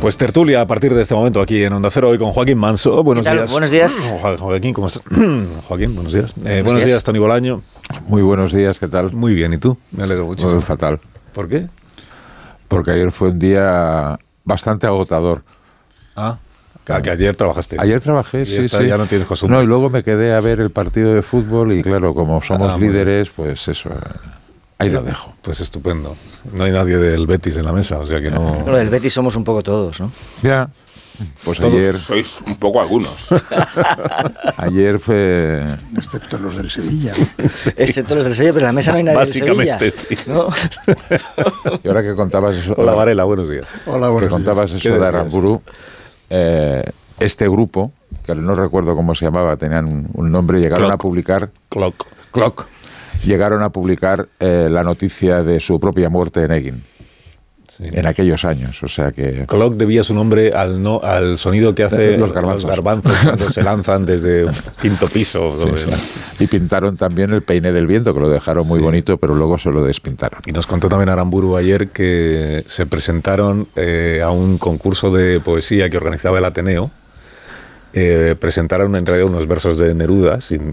Pues tertulia a partir de este momento aquí en Onda Cero, hoy con Joaquín Manso. Buenos días. Buenos días. Joaquín, ¿cómo estás? Joaquín, buenos días. Eh, buenos, días. Tony Bolaño. Muy buenos días, ¿qué tal? Muy bien, ¿y tú? Me alegro mucho. Muy fatal. ¿Por qué? Porque ayer fue un día bastante agotador. Ah, que ayer trabajaste. Ayer trabajé, sí, sí. Ya no tienes costumbre. No, y luego me quedé a ver el partido de fútbol y claro, como somos ah, líderes, pues eso... Ahí lo dejo. Pues estupendo. No hay nadie del Betis en la mesa, o sea que no. Pero del Betis somos un poco todos, ¿no? Ya. Pues ayer. Sois un poco algunos. ayer fue. Excepto los del Sevilla. Excepto los del Sevilla, pero en la mesa no hay nadie del Sevilla. Sí. ¿no? y ahora que contabas eso. Hola, Varela, buenos días. Hola, buenos que contabas eso de Aramburu. Eh, este grupo, que no recuerdo cómo se llamaba, tenían un nombre, llegaron a publicar. Clock. Clock llegaron a publicar eh, la noticia de su propia muerte en Egin. En aquellos años, o sea que... Clock debía su nombre al, no, al sonido que hace los garbanzos, cuando se lanzan desde un quinto piso. Y pintaron también el peine del viento, que lo dejaron muy bonito, pero luego se lo despintaron. Y nos contó también Aramburu ayer que se presentaron eh, a un concurso de poesía que organizaba el Ateneo, eh, presentaron en realidad unos versos de Neruda, sin,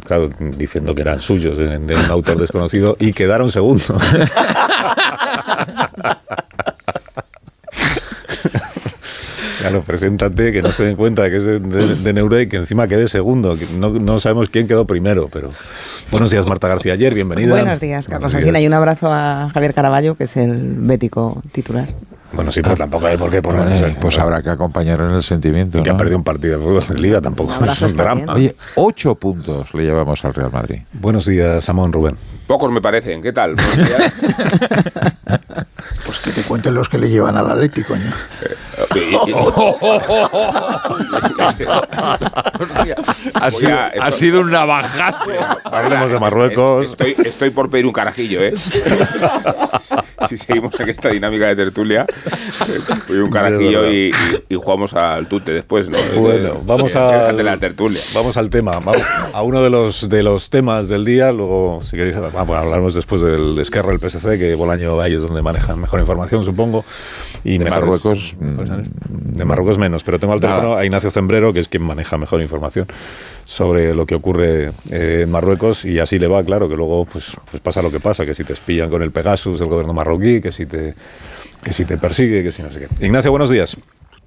diciendo que eran suyos, de, un autor desconocido, y quedaron segundos. Claro, preséntate, que no se den cuenta de que es de, Neruda y que encima quede segundo. no, no, sabemos quién quedó primero, pero... Buenos días, Marta García Ayer, bienvenida. Buenos días, Carlos Asina, y un abrazo a Javier Caraballo, que es el bético titular. Bueno, sí, pero tampoco hay por qué poner Pues habrá que acompañar en el sentimiento. Y que ha perdido un partido de fútbol en Liga tampoco. Es un drama. Oye, ocho puntos le llevamos al Real Madrid. Buenos días, Samón Rubén. Pocos me parecen. ¿Qué tal? Buenos días. pues que te cuenten los que le llevan al Atlético, coño. Ha, sido, un navajazo. Hablemos de Marruecos. Estoy, por pedir un carajillo, ¿eh? si seguimos en esta dinámica de tertulia, voy un carajillo y, jugamos al tute después, ¿no? Bueno, vamos a la tertulia. Vamos al tema, vamos a uno de los de los temas del día, luego si queréis vamos, hablaremos después del Esquerra del PSC, que Bolaño ahí es donde manejan mejor información, supongo. Y de Marruecos de Marruecos menos, pero tengo al teléfono a Ignacio Zembrero, que es quien maneja mejor información sobre lo que ocurre eh, en Marruecos y así le va, claro, que luego pues, pues pasa lo que pasa, que si te espían con el Pegasus, el gobierno marroquí, que si te, que si te persigue, que si no sé qué. Ignacio, buenos días.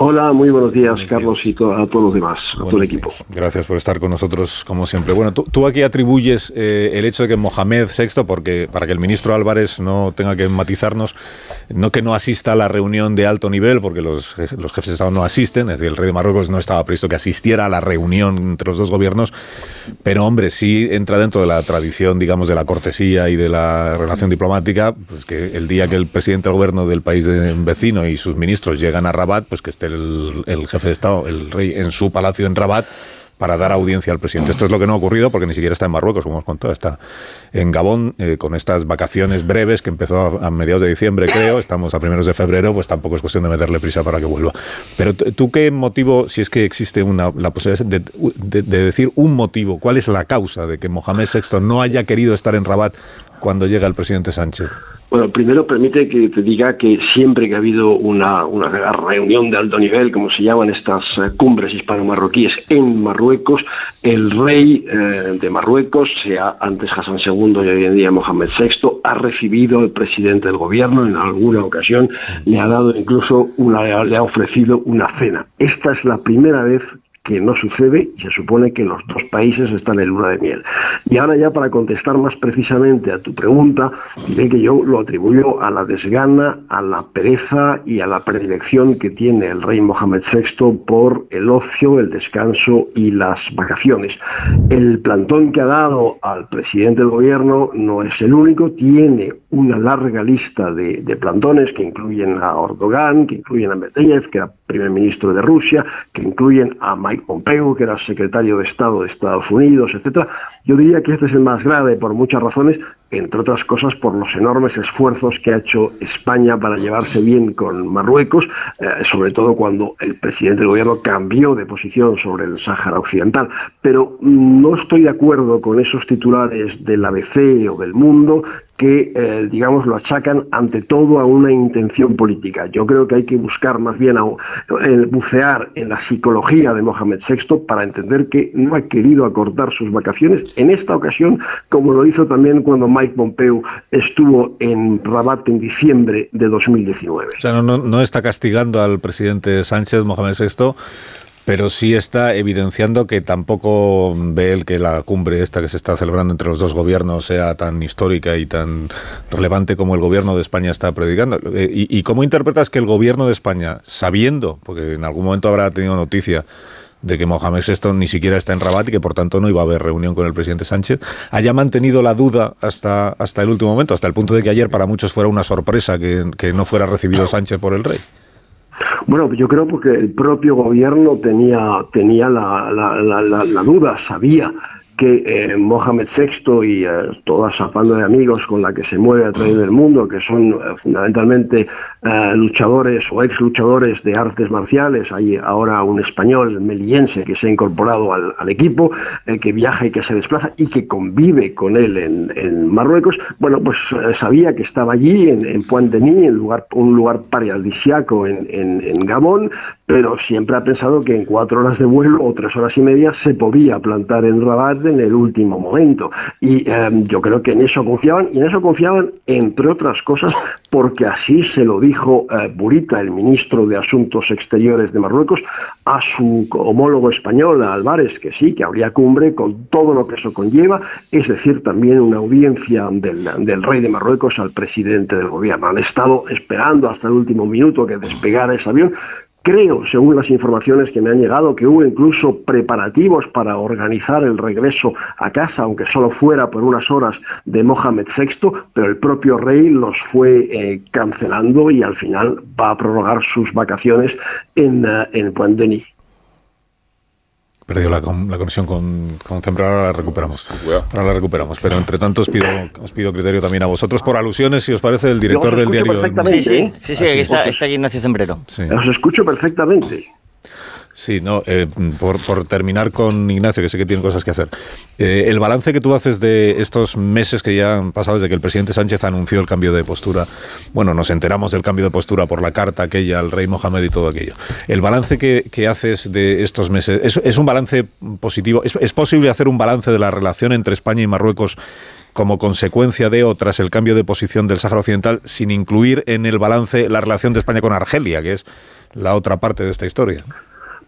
Hola, muy buenos días, Carlos, y a todos los demás, a todo el equipo. Gracias por estar con nosotros, como siempre. Bueno, tú, aquí atribuyes eh, el hecho de que Mohamed VI, porque para que el ministro Álvarez no tenga que matizarnos, no que no asista a la reunión de alto nivel, porque los, los jefes de Estado no asisten, es decir, el rey de Marruecos no estaba previsto que asistiera a la reunión entre los dos gobiernos, pero hombre, sí entra dentro de la tradición, digamos, de la cortesía y de la relación diplomática, pues que el día que el presidente del gobierno del país vecino y sus ministros llegan a Rabat, pues que esté el, jefe de Estado, el rey, en su palacio en Rabat para dar audiencia al presidente. Esto es lo que no ha ocurrido porque ni siquiera está en Marruecos, como os contó, está en Gabón eh, con estas vacaciones breves que empezó a, mediados de diciembre, creo, estamos a primeros de febrero, pues tampoco es cuestión de meterle prisa para que vuelva. Pero tú qué motivo, si es que existe una, la posibilidad de, de decir un motivo, cuál es la causa de que Mohamed VI no haya querido estar en Rabat cuando llega el presidente Sánchez? Bueno, primero permite que te diga que siempre que ha habido una, una reunión de alto nivel, como se llaman estas eh, cumbres hispano-marroquíes en Marruecos, el rey eh, de Marruecos, sea antes Hassan II y hoy en día Mohamed VI, ha recibido al presidente del gobierno en alguna ocasión, le ha dado incluso una, le ha ofrecido una cena. Esta es la primera vez que no sucede y se supone que los dos países están en luna de miel. Y ahora ya para contestar más precisamente a tu pregunta, diré que yo lo atribuyo a la desgana, a la pereza y a la predilección que tiene el rey Mohamed VI por el ocio, el descanso y las vacaciones. El plantón que ha dado al presidente del gobierno no es el único, tiene una larga lista de, plantones que incluyen a Erdogan, que incluyen a Medvedev, que era primer ministro de Rusia, que incluyen a Mike Pompeo, que era secretario de Estado de Estados Unidos, etcétera. Yo diría que este es el más grave por muchas razones, entre otras cosas por los enormes esfuerzos que ha hecho España para llevarse bien con Marruecos, eh, sobre todo cuando el presidente del gobierno cambió de posición sobre el Sáhara Occidental. Pero no estoy de acuerdo con esos titulares del ABC o del Mundo que, eh, digamos, lo achacan ante todo a una intención política. Yo creo que hay que buscar más bien a, bucear en la psicología de Mohamed VI para entender que no ha querido acortar sus vacaciones en esta ocasión, como lo hizo también cuando Mike Pompeo estuvo en Rabat en diciembre de 2019. O sea, no, no está castigando al presidente Sánchez, Mohamed VI, pero sí está evidenciando que tampoco ve el que la cumbre esta que se está celebrando entre los dos gobiernos sea tan histórica y tan relevante como el gobierno de España está predicando. Eh, ¿Y, cómo interpretas que el gobierno de España, sabiendo, porque en algún momento habrá tenido noticia de que Mohamed VI ni siquiera está en Rabat y que por tanto no iba a haber reunión con el presidente Sánchez, haya mantenido la duda hasta, hasta el último momento, hasta el punto de que ayer para muchos fuera una sorpresa que no fuera recibido Sánchez por el rey? Bueno, yo creo porque el propio gobierno tenía, tenía la, la, la duda, sabía que eh, Mohamed VI y eh, toda esa banda de amigos con la que se mueve a través del mundo, que son eh, fundamentalmente luchadores o ex luchadores de artes marciales, hay ahora un español melillense que se ha incorporado al, equipo, que viaja y que se desplaza y que convive con él en, Marruecos, bueno, pues sabía que estaba allí en, en Pointe-Denis, en lugar, un lugar paradisiaco en, en Gabón, pero siempre ha pensado que en cuatro horas de vuelo o tres horas y media se podía plantar en Rabat en el último momento. Y em, yo creo que en eso confiaban, y en eso confiaban, entre otras cosas, porque así se lo dijo eh, Burita, el ministro de Asuntos Exteriores de Marruecos, a su homólogo español, Álvarez, que sí, que habría cumbre con todo lo que eso conlleva, es decir, también una audiencia del, del rey de Marruecos al presidente del gobierno. Han estado esperando hasta el último minuto que despegara ese avión, Creo, según las informaciones que me han llegado, que hubo incluso preparativos para organizar el regreso a casa, aunque solo fuera por unas horas de Mohamed VI, pero el propio rey los fue eh, cancelando y al final va a prorrogar sus vacaciones en, uh, en Pointe-Denis perdido la, la conexión con, con ahora la recuperamos. Ahora la recuperamos. Pero entre tanto os pido, os pido criterio también a vosotros por alusiones, si os parece, el director del diario. Sí, sí, sí, sí, aquí está, está aquí Ignacio Zembrero. Os escucho perfectamente. Sí, no, eh, por, terminar con Ignacio, que sé que tiene cosas que hacer. Eh, el balance que tú haces de estos meses que ya han pasado desde que el presidente Sánchez anunció el cambio de postura, bueno, nos enteramos del cambio de postura por la carta aquella al rey Mohamed y todo aquello. El balance que, haces de estos meses, ¿es, un balance positivo? ¿Es, ¿Es posible hacer un balance de la relación entre España y Marruecos como consecuencia de o tras el cambio de posición del Sáhara Occidental, sin incluir en el balance la relación de España con Argelia, que es la otra parte de esta historia?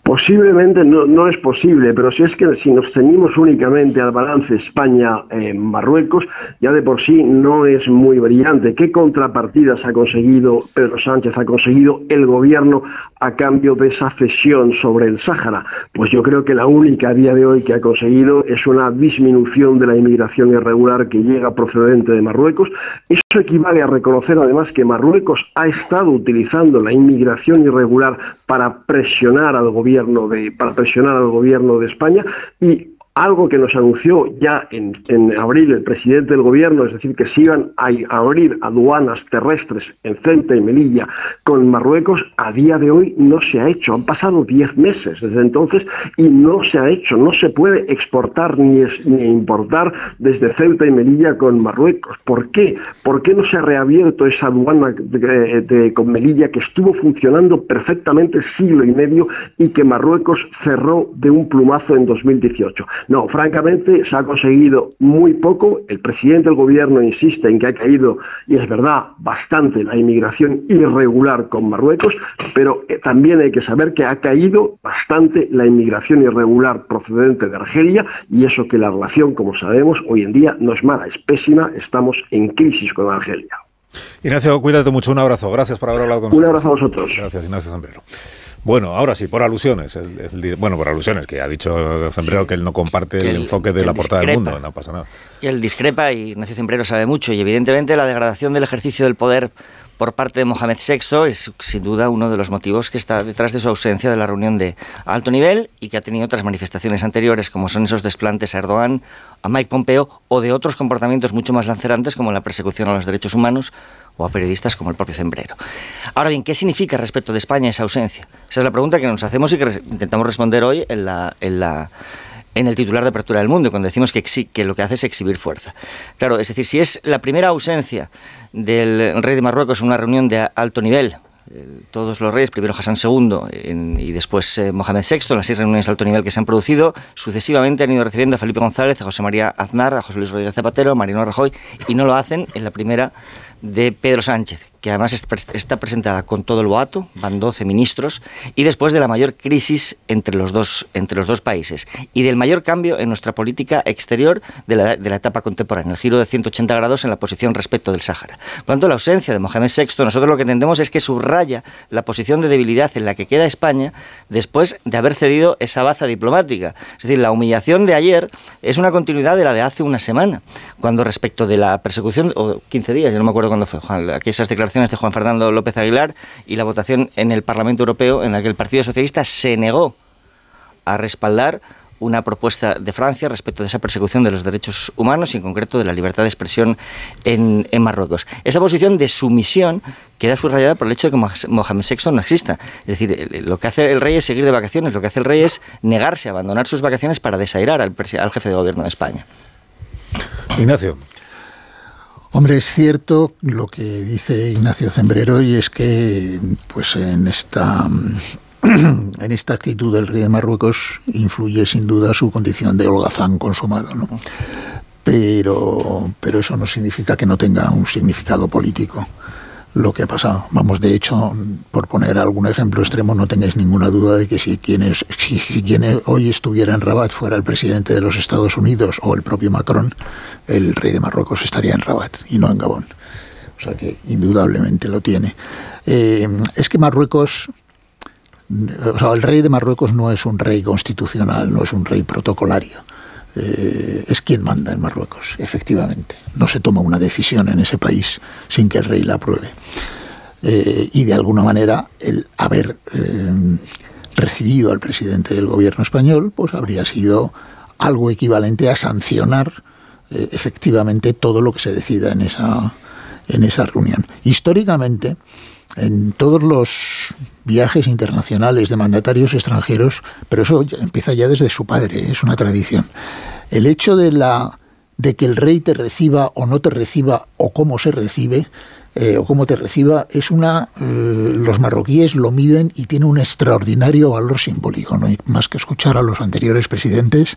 Posiblemente no, no, es posible, pero si es que si nos ceñimos únicamente al balance España-Marruecos, ya de por sí no es muy brillante. ¿Qué contrapartidas ha conseguido Pedro Sánchez, ha conseguido el gobierno a cambio de esa cesión sobre el Sáhara? Pues yo creo que la única a día de hoy que ha conseguido es una disminución de la inmigración irregular que llega procedente de Marruecos. Eso equivale a reconocer además que Marruecos ha estado utilizando la inmigración irregular para presionar al gobierno de, para presionar al gobierno de España y algo que nos anunció ya en, abril el presidente del gobierno, es decir, que se iban a, abrir aduanas terrestres en Ceuta y Melilla con Marruecos, a día de hoy no se ha hecho. Han pasado diez meses desde entonces y no se ha hecho. No se puede exportar ni, ni importar desde Ceuta y Melilla con Marruecos. ¿Por qué? ¿Por qué no se ha reabierto esa aduana de, con Melilla que estuvo funcionando perfectamente siglo y medio y que Marruecos cerró de un plumazo en 2018? No, francamente se ha conseguido muy poco. El presidente del gobierno insiste en que ha caído, y es verdad, bastante la inmigración irregular con Marruecos, pero eh, también hay que saber que ha caído bastante la inmigración irregular procedente de Argelia, y eso que la relación, como sabemos, hoy en día no es mala, es pésima, estamos en crisis con Argelia. Ignacio, cuídate mucho, un abrazo, gracias por haber hablado con nosotros. Un abrazo a vosotros. Gracias, Ignacio Zambrero. Bueno, ahora sí, por alusiones. bueno, por alusiones, que ha dicho Zembrero que él no comparte el, enfoque de la portada del mundo, no pasa nada. Que él discrepa y Ignacio Zembrero sabe mucho y evidentemente la degradación del ejercicio del poder por parte de Mohamed VI es sin duda uno de los motivos que está detrás de su ausencia de la reunión de alto nivel y que ha tenido otras manifestaciones anteriores como son esos desplantes a Erdogan, a Mike Pompeo o de otros comportamientos mucho más lancerantes como la persecución a los derechos humanos o a periodistas como el propio Zembrero. Ahora bien, ¿qué significa respecto de España esa ausencia? Esa es la pregunta que nos hacemos y que intentamos responder hoy en el titular de apertura del mundo, cuando decimos que, lo que hace es exhibir fuerza. Claro, es decir, si es la primera ausencia del rey de Marruecos en una reunión de alto nivel, todos los reyes, primero Hassan II y después eh, Mohamed VI, las seis reuniones de alto nivel que se han producido, sucesivamente han ido recibiendo a Felipe González, a José María Aznar, a José Luis Rodríguez Zapatero, a Mariano Rajoy, y no lo hacen en la primera de Pedro Sánchez, que además está presentada con todo el boato, van 12 ministros, y después de la mayor crisis entre los dos, entre los dos países y del mayor cambio en nuestra política exterior de la, de la etapa contemporánea, el giro de 180 grados en la posición respecto del Sáhara. Por lo tanto, la ausencia de Mohamed VI, nosotros lo que entendemos es que subraya la posición de debilidad en la que queda España después de haber cedido esa baza diplomática. Es decir, la humillación de ayer es una continuidad de la de hace una semana, cuando respecto de la persecución, o 15 días, yo no me acuerdo cuándo fue, Juan, aquí esas declaraciones de Juan Fernando López Aguilar y la votación en el Parlamento Europeo en la que el Partido Socialista se negó a respaldar una propuesta de Francia respecto de esa persecución de los derechos humanos y en concreto de la libertad de expresión en, Marruecos. Esa posición de sumisión queda subrayada por el hecho de que Mohamed VI no exista. Es decir, lo que hace el rey es seguir de vacaciones, lo que hace el rey es negarse a abandonar sus vacaciones para desairar al, al jefe de gobierno de España. Ignacio. Hombre, es cierto lo que dice Ignacio Zembrero y es que pues en esta en esta actitud del rey de Marruecos influye sin duda su condición de holgazán consumado, ¿no? Pero, pero eso no significa que no tenga un significado político lo que ha pasado. Vamos, de hecho, por poner algún ejemplo extremo, no tengáis ninguna duda de que si quien, si quien hoy estuviera en Rabat fuera el presidente de los Estados Unidos o el propio Macron, el rey de Marruecos estaría en Rabat y no en Gabón. O sea que indudablemente lo tiene. Eh, es que Marruecos, o sea, el rey de Marruecos no es un rey constitucional, no es un rey protocolario. Eh, es quien manda en Marruecos, efectivamente. No se toma una decisión en ese país sin que el rey la apruebe. Eh, y de alguna manera el haber recibido al presidente del gobierno español, pues habría sido algo equivalente a sancionar eh, efectivamente todo lo que se decida en esa, en esa reunión. Históricamente, en todos los viajes internacionales de mandatarios extranjeros, pero eso empieza ya desde su padre, es una tradición. El hecho de la de que el rey te reciba o no te reciba o cómo se recibe eh, o cómo te reciba es una eh, los marroquíes lo miden y tiene un extraordinario valor simbólico no hay más que escuchar a los anteriores presidentes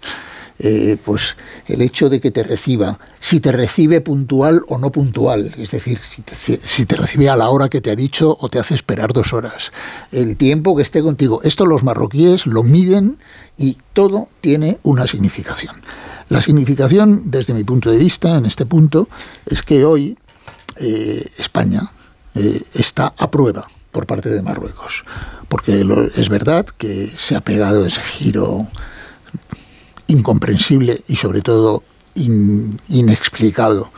eh, pues el hecho de que te reciba, si te recibe puntual o no puntual, es decir, si te, recibe a la hora que te ha dicho o te hace esperar dos horas, el tiempo que esté contigo, esto los marroquíes lo miden y todo tiene una significación. La significación, desde mi punto de vista, en este punto, es que hoy eh, España eh, está a prueba por parte de Marruecos, porque es verdad que se ha pegado ese giro incomprensible y sobre todo inexplicado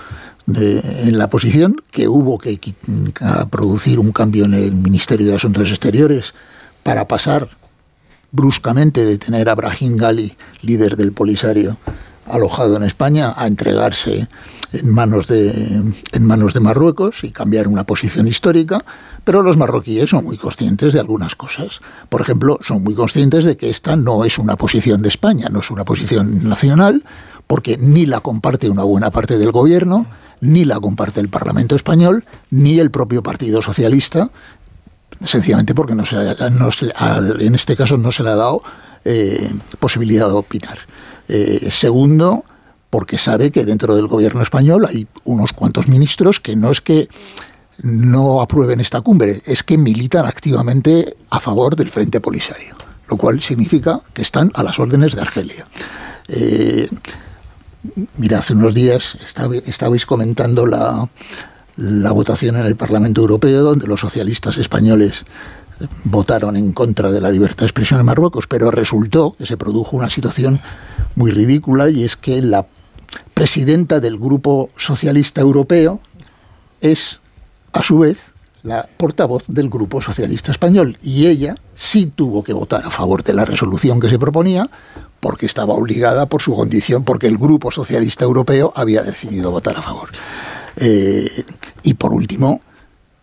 en la posición, que hubo que, producir un cambio en el Ministerio de Asuntos Exteriores para pasar bruscamente de tener a Brahim Gali, líder del Polisario, alojado en España, a entregarse en manos de, en manos de Marruecos y cambiar una posición histórica, pero los marroquíes son muy conscientes de algunas cosas. Por ejemplo, son muy conscientes de que esta no es una posición de España, no es una posición nacional, porque ni la comparte una buena parte del gobierno, ni la comparte el Parlamento español, ni el propio Partido Socialista, sencillamente porque no se, en este caso no se le ha dado eh, posibilidad de opinar. Eh, segundo, porque sabe que dentro del gobierno español hay unos cuantos ministros que no es que no aprueben esta cumbre, es que militan activamente a favor del Frente Polisario, lo cual significa que están a las órdenes de Argelia. Eh, mira, hace unos días estabais comentando la, la votación en el Parlamento Europeo, donde los socialistas españoles votaron en contra de la libertad de expresión en Marruecos, pero resultó que se produjo una situación muy ridícula y es que la presidenta del Grupo Socialista Europeo, es, a su vez, la portavoz del Grupo Socialista Español. Y ella sí tuvo que votar a favor de la resolución que se proponía, porque estaba obligada por su condición, porque el Grupo Socialista Europeo había decidido votar a favor. Eh, y por último,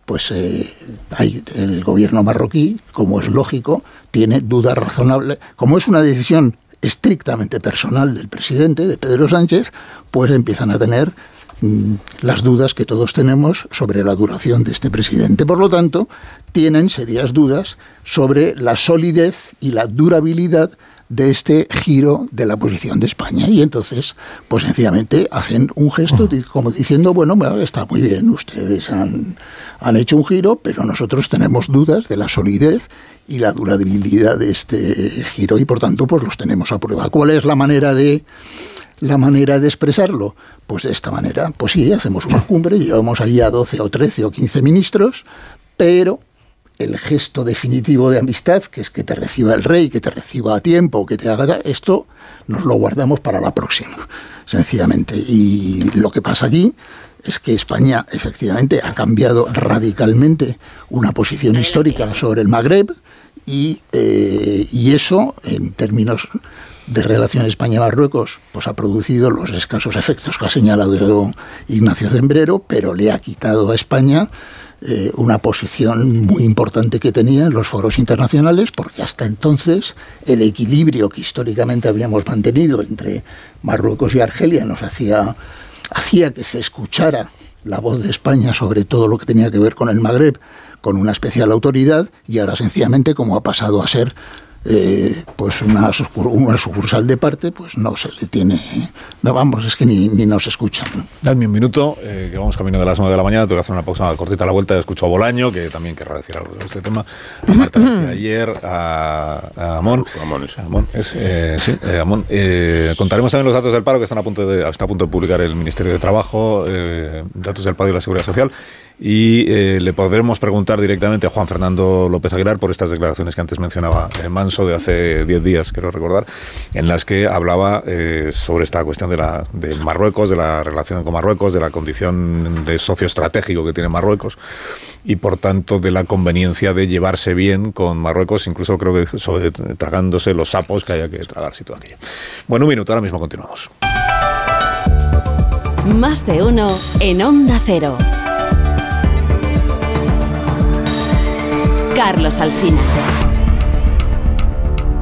pues eh, hay el gobierno marroquí, como es lógico, tiene dudas razonables. Como es una decisión estrictamente personal del presidente, de Pedro Sánchez, pues empiezan a tener mm, las dudas que todos tenemos sobre la duración de este presidente. Por lo tanto, tienen serias dudas sobre la solidez y la durabilidad de este giro de la posición de España. Y entonces, pues sencillamente hacen un gesto como diciendo, bueno, está muy bien, ustedes han, han hecho un giro, pero nosotros tenemos dudas de la solidez y la durabilidad de este giro y por tanto pues los tenemos a prueba. ¿Cuál es la manera de la manera de expresarlo? Pues de esta manera. Pues sí, hacemos una cumbre, llevamos ahí a 12 o 13 o 15 ministros, pero el gesto definitivo de amistad, que es que te reciba el rey, que te reciba a tiempo, que te haga esto, nos lo guardamos para la próxima, sencillamente. Y lo que pasa aquí es que España efectivamente ha cambiado radicalmente una posición histórica sobre el Magreb y, eh, y eso, en términos de relación España-Marruecos, pues ha producido los escasos efectos que ha señalado Ignacio Zembrero, pero le ha quitado a España eh, una posición muy importante que tenía en los foros internacionales, porque hasta entonces el equilibrio que históricamente habíamos mantenido entre Marruecos y Argelia nos hacía, hacía que se escuchara la voz de España sobre todo lo que tenía que ver con el Magreb con una especial autoridad y ahora sencillamente como ha pasado a ser eh, pues una, una, sucursal de parte, pues no se le tiene. No vamos, es que ni, ni nos escuchan. Dadme un minuto, eh, que vamos camino de las 9 de la mañana. Tengo que hacer una pausa cortita a la vuelta. Escucho a Bolaño, que también querrá decir algo de este tema. A Marta García ayer, a, a Amón. Amón, sí. Amón, es, eh, sí, eh, Amón. Eh, contaremos también los datos del paro que están a punto de, está a punto de publicar el Ministerio de Trabajo, eh, datos del paro y la seguridad social y eh, le podremos preguntar directamente a Juan Fernando López Aguilar por estas declaraciones que antes mencionaba el Manso de hace 10 días, quiero recordar, en las que hablaba eh, sobre esta cuestión de, la, de Marruecos, de la relación con Marruecos, de la condición de socio estratégico que tiene Marruecos y por tanto de la conveniencia de llevarse bien con Marruecos, incluso creo que tragándose los sapos que haya que tragarse y todo aquello. Bueno, un minuto, ahora mismo continuamos. Más de uno en Onda Cero. Carlos Alsina.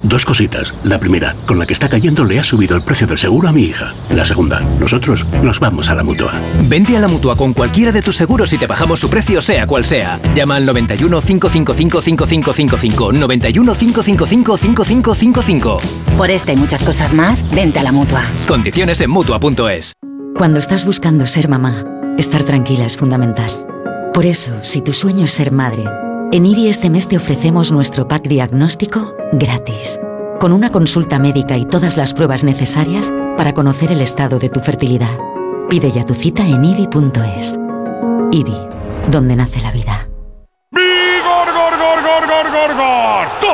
Dos cositas. La primera, con la que está cayendo le ha subido el precio del seguro a mi hija. La segunda, nosotros nos vamos a la mutua. Vente a la mutua con cualquiera de tus seguros y te bajamos su precio, sea cual sea. Llama al 91 555 5555. 91 555 5555. Por esta y muchas cosas más, vente a la mutua. Condiciones en mutua.es. Cuando estás buscando ser mamá, estar tranquila es fundamental. Por eso, si tu sueño es ser madre, en IBI este mes te ofrecemos nuestro pack diagnóstico gratis, con una consulta médica y todas las pruebas necesarias para conocer el estado de tu fertilidad. Pide ya tu cita en IBI.es. IBI, donde nace la vida.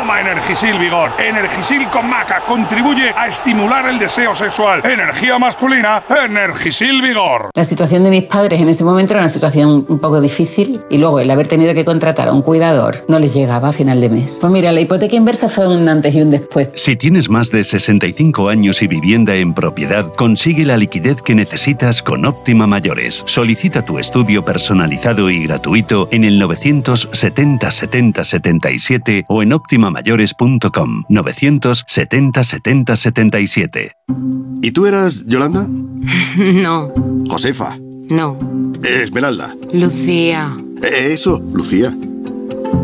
Toma Energisil Vigor. Energisil con maca contribuye a estimular el deseo sexual. Energía masculina, Energisil Vigor. La situación de mis padres en ese momento era una situación un poco difícil y luego el haber tenido que contratar a un cuidador no les llegaba a final de mes. Pues mira, la hipoteca inversa fue un antes y un después. Si tienes más de 65 años y vivienda en propiedad, consigue la liquidez que necesitas con Óptima Mayores. Solicita tu estudio personalizado y gratuito en el 970 70 77 o en optimamayores.com 970 70 77. ¿Y tú eras Yolanda? No. Josefa. No. Esmeralda. Lucía. Eso, Lucía.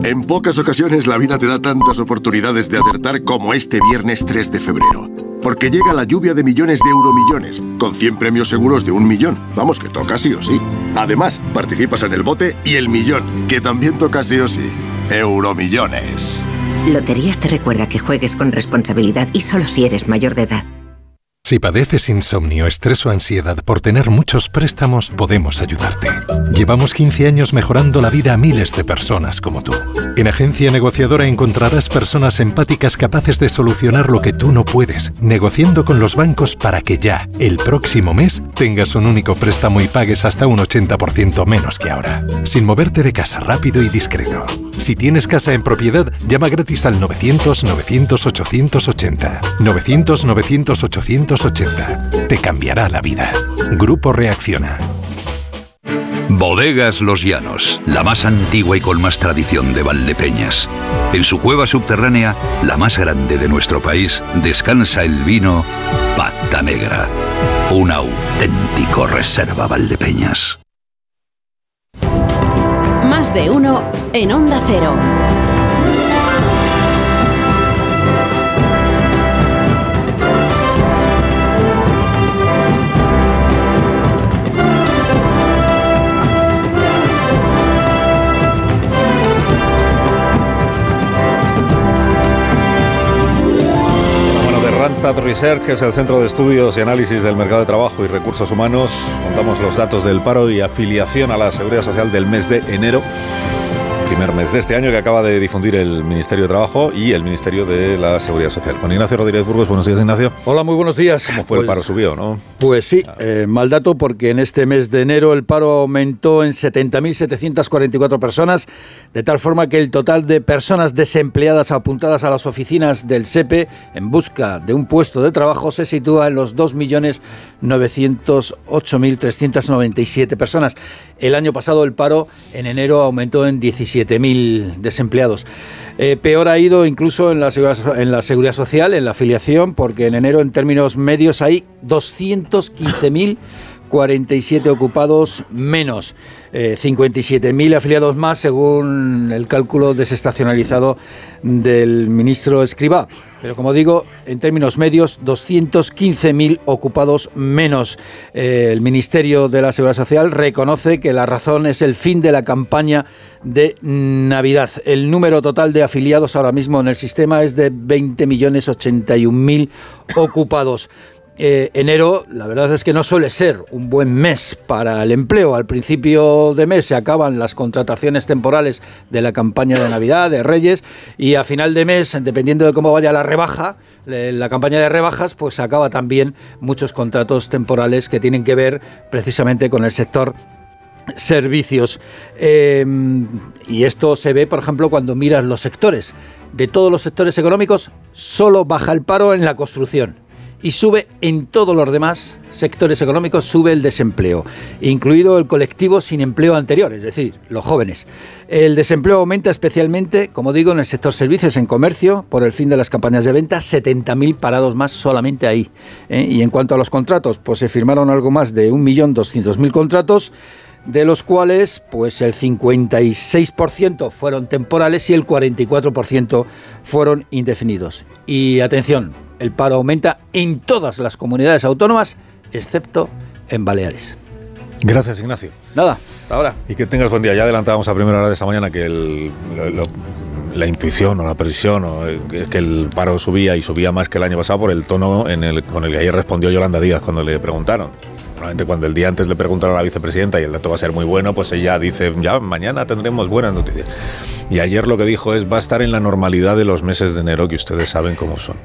En pocas ocasiones la vida te da tantas oportunidades de acertar como este viernes 3 de febrero. Porque llega la lluvia de millones de euromillones, con 100 premios seguros de un millón. Vamos, que toca sí o sí. Además, participas en el bote y el millón, que también toca sí o sí. Euromillones. Loterías te recuerda que juegues con responsabilidad y solo si eres mayor de edad. Si padeces insomnio, estrés o ansiedad por tener muchos préstamos, podemos ayudarte. Llevamos 15 años mejorando la vida a miles de personas como tú. En Agencia Negociadora encontrarás personas empáticas capaces de solucionar lo que tú no puedes, negociando con los bancos para que ya, el próximo mes, tengas un único préstamo y pagues hasta un 80% menos que ahora, sin moverte de casa rápido y discreto. Si tienes casa en propiedad, llama gratis al 900-900-880. 900-900-880. Te cambiará la vida. Grupo Reacciona. Bodegas Los Llanos, la más antigua y con más tradición de Valdepeñas. En su cueva subterránea, la más grande de nuestro país, descansa el vino Pata Negra, un auténtico reserva Valdepeñas. De uno en Onda Cero. Randstad Research, que es el Centro de Estudios y Análisis del Mercado de Trabajo y Recursos Humanos, contamos los datos del paro y afiliación a la Seguridad Social del mes de enero primer mes de este año que acaba de difundir el Ministerio de Trabajo y el Ministerio de la Seguridad Social. Con Ignacio Rodríguez Burgos, buenos días Ignacio. Hola, muy buenos días. ¿Cómo fue el Pues- paro? ¿Subió, no? Pues sí, eh, mal dato porque en este mes de enero el paro aumentó en 70.744 personas, de tal forma que el total de personas desempleadas apuntadas a las oficinas del SEPE en busca de un puesto de trabajo se sitúa en los 2.908.397 personas. El año pasado el paro en enero aumentó en 17.000 desempleados. Eh, peor ha ido incluso en la, seguridad, en la seguridad social, en la afiliación, porque en enero en términos medios hay 215.047 ocupados menos, eh, 57.000 afiliados más según el cálculo desestacionalizado del ministro Escribá. Pero como digo, en términos medios, 215.000 ocupados menos. Eh, el Ministerio de la Seguridad Social reconoce que la razón es el fin de la campaña de Navidad. El número total de afiliados ahora mismo en el sistema es de 20.081.000 ocupados. Eh, enero, la verdad es que no suele ser un buen mes para el empleo. Al principio de mes se acaban las contrataciones temporales de la campaña de Navidad, de Reyes, y a final de mes, dependiendo de cómo vaya la rebaja, la campaña de rebajas, pues se acaba también muchos contratos temporales que tienen que ver precisamente con el sector servicios. Eh, y esto se ve, por ejemplo, cuando miras los sectores. De todos los sectores económicos, solo baja el paro en la construcción. Y sube en todos los demás sectores económicos, sube el desempleo, incluido el colectivo sin empleo anterior, es decir, los jóvenes. El desempleo aumenta especialmente, como digo, en el sector servicios, en comercio, por el fin de las campañas de venta, 70.000 parados más solamente ahí. ¿eh? Y en cuanto a los contratos, pues se firmaron algo más de 1.200.000 contratos de los cuales pues el 56% fueron temporales y el 44% fueron indefinidos. Y atención, el paro aumenta en todas las comunidades autónomas, excepto en Baleares. Gracias, Ignacio. Nada, hasta ahora. Y que tengas buen día. Ya adelantábamos a primera hora de esta mañana que el- lo- lo- la intuición o la previsión o el- es que el paro subía y subía más que el año pasado por el tono en el, con el que ayer respondió Yolanda Díaz cuando le preguntaron. Normalmente cuando el día antes le preguntaron a la vicepresidenta y el dato va a ser muy bueno, pues ella dice, ya mañana tendremos buenas noticias. Y ayer lo que dijo es, va a estar en la normalidad de los meses de enero que ustedes saben cómo son.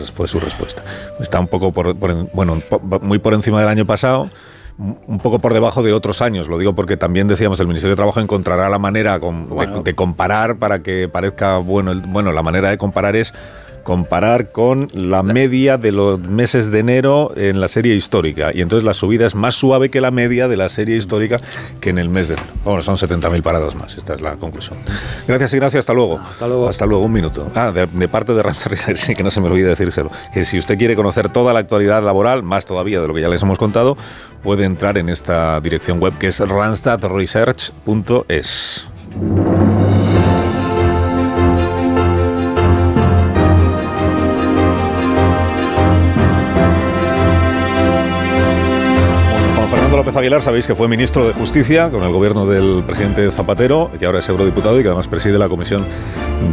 Entonces fue su respuesta. Está un poco por, por en- bueno, muy por encima del año pasado, un poco por debajo de otros años. Lo digo porque también decíamos el Ministerio de Trabajo encontrará la manera con- de, de comparar para que parezca bueno. el- bueno, la manera de comparar es comparar con la media de los meses de enero en la serie histórica. Y entonces la subida es más suave que la media de la serie histórica que en el mes de enero. Bueno, son 70.000 parados más. Esta es la conclusión. Gracias, Ignacio. Hasta luego. Hasta luego. Hasta luego. Un minuto. Ah, de, de parte de Research, sí, que no se me olvide decírselo. Que si usted quiere conocer toda la actualidad laboral, más todavía de lo que ya les hemos contado, puede entrar en esta dirección web que es randstadresearch.es. López Aguilar, sabéis que fue ministro de Justicia con el gobierno del presidente Zapatero, que ahora es eurodiputado y que además preside la Comisión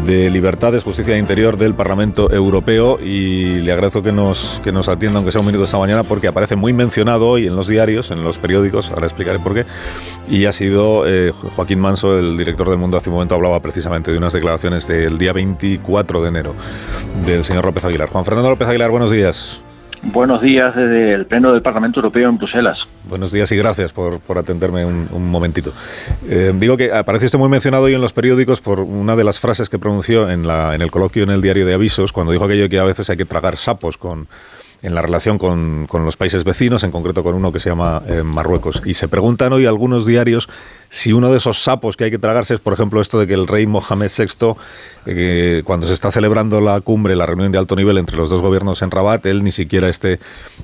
de Libertades, Justicia e Interior del Parlamento Europeo. Y le agradezco que nos, que nos atienda, aunque sea un minuto esta mañana, porque aparece muy mencionado hoy en los diarios, en los periódicos, ahora explicaré por qué. Y ha sido eh, Joaquín Manso, el director del Mundo, hace un momento hablaba precisamente de unas declaraciones del día 24 de enero del señor López Aguilar. Juan Fernando López Aguilar, buenos días. Buenos días desde el Pleno del Parlamento Europeo en Bruselas. Buenos días y gracias por, atenderme un, momentito. Eh, digo que aparece usted muy mencionado hoy en los periódicos por una de las frases que pronunció en, la, en el coloquio en el diario de avisos, cuando dijo aquello que a veces hay que tragar sapos con en la relación con, los países vecinos, en concreto con uno que se llama eh, Marruecos. Y se preguntan hoy algunos diarios si uno de esos sapos que hay que tragarse es, por ejemplo, esto de que el rey Mohamed VI, eh, cuando se está celebrando la cumbre, la reunión de alto nivel entre los dos gobiernos en Rabat, él ni siquiera esté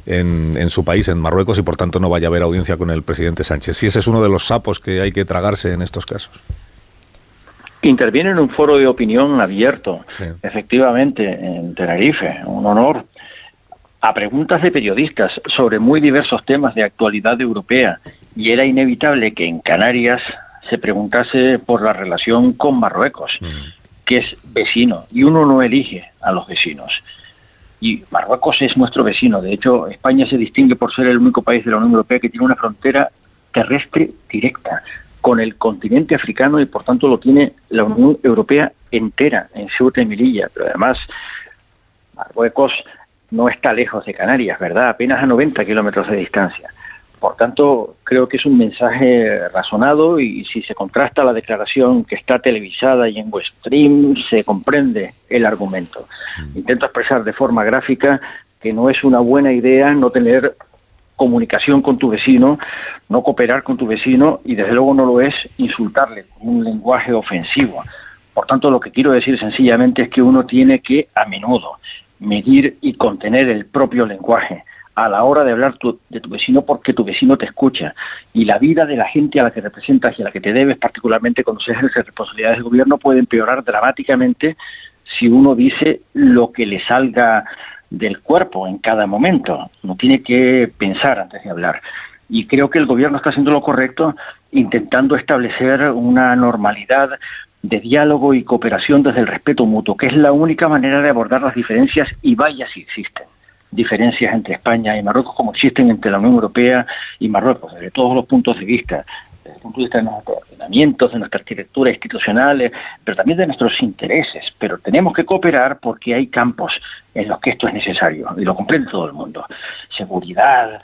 en, en su país, en Marruecos, y por tanto no vaya a haber audiencia con el presidente Sánchez. Si ese es uno de los sapos que hay que tragarse en estos casos interviene en un foro de opinión abierto, efectivamente, en Tenerife, un honor a preguntas de periodistas sobre muy diversos temas de actualidad europea y era inevitable que en Canarias se preguntase por la relación con Marruecos, mm. que es vecino, y uno no elige a los vecinos. Y Marruecos es nuestro vecino. De hecho, España se distingue por ser el único país de la Unión Europea que tiene una frontera terrestre directa con el continente africano y por tanto lo tiene la Unión Europea entera en Ceuta y Melilla. Pero además, Marruecos no está lejos de Canarias, ¿verdad? Apenas a 90 kilómetros de distancia. Por tanto, creo que es un mensaje razonado y si se contrasta la declaración que está televisada y en stream, se comprende el argumento. Mm. Intento expresar de forma gráfica que no es una buena idea no tener comunicación con tu vecino, no cooperar con tu vecino y desde luego no lo es insultarle con un lenguaje ofensivo. Por tanto, lo que quiero decir sencillamente es que uno tiene que, a menudo, medir y contener el propio lenguaje a la hora de hablar de tu vecino porque tu vecino te escucha y la vida de la gente a la que representas y a la que te debes, particularmente cuando se ejerce responsabilidades de gobierno, puede empeorar dramáticamente si uno dice lo que le salga del cuerpo en cada momento. No tiene que pensar antes de hablar. Y creo que el gobierno está haciendo lo correcto intentando establecer una normalidad de diálogo y cooperación desde el respeto mutuo, que es la única manera de abordar las diferencias y vaya si existen diferencias entre España y Marruecos como existen entre la Unión Europea y Marruecos, desde todos los puntos de vista, desde el punto de vista de nuestros ordenamientos, de nuestra arquitectura institucional, pero también de nuestros intereses. Pero tenemos que cooperar porque hay campos en los que esto es necesario y lo comprende todo el mundo. Seguridad,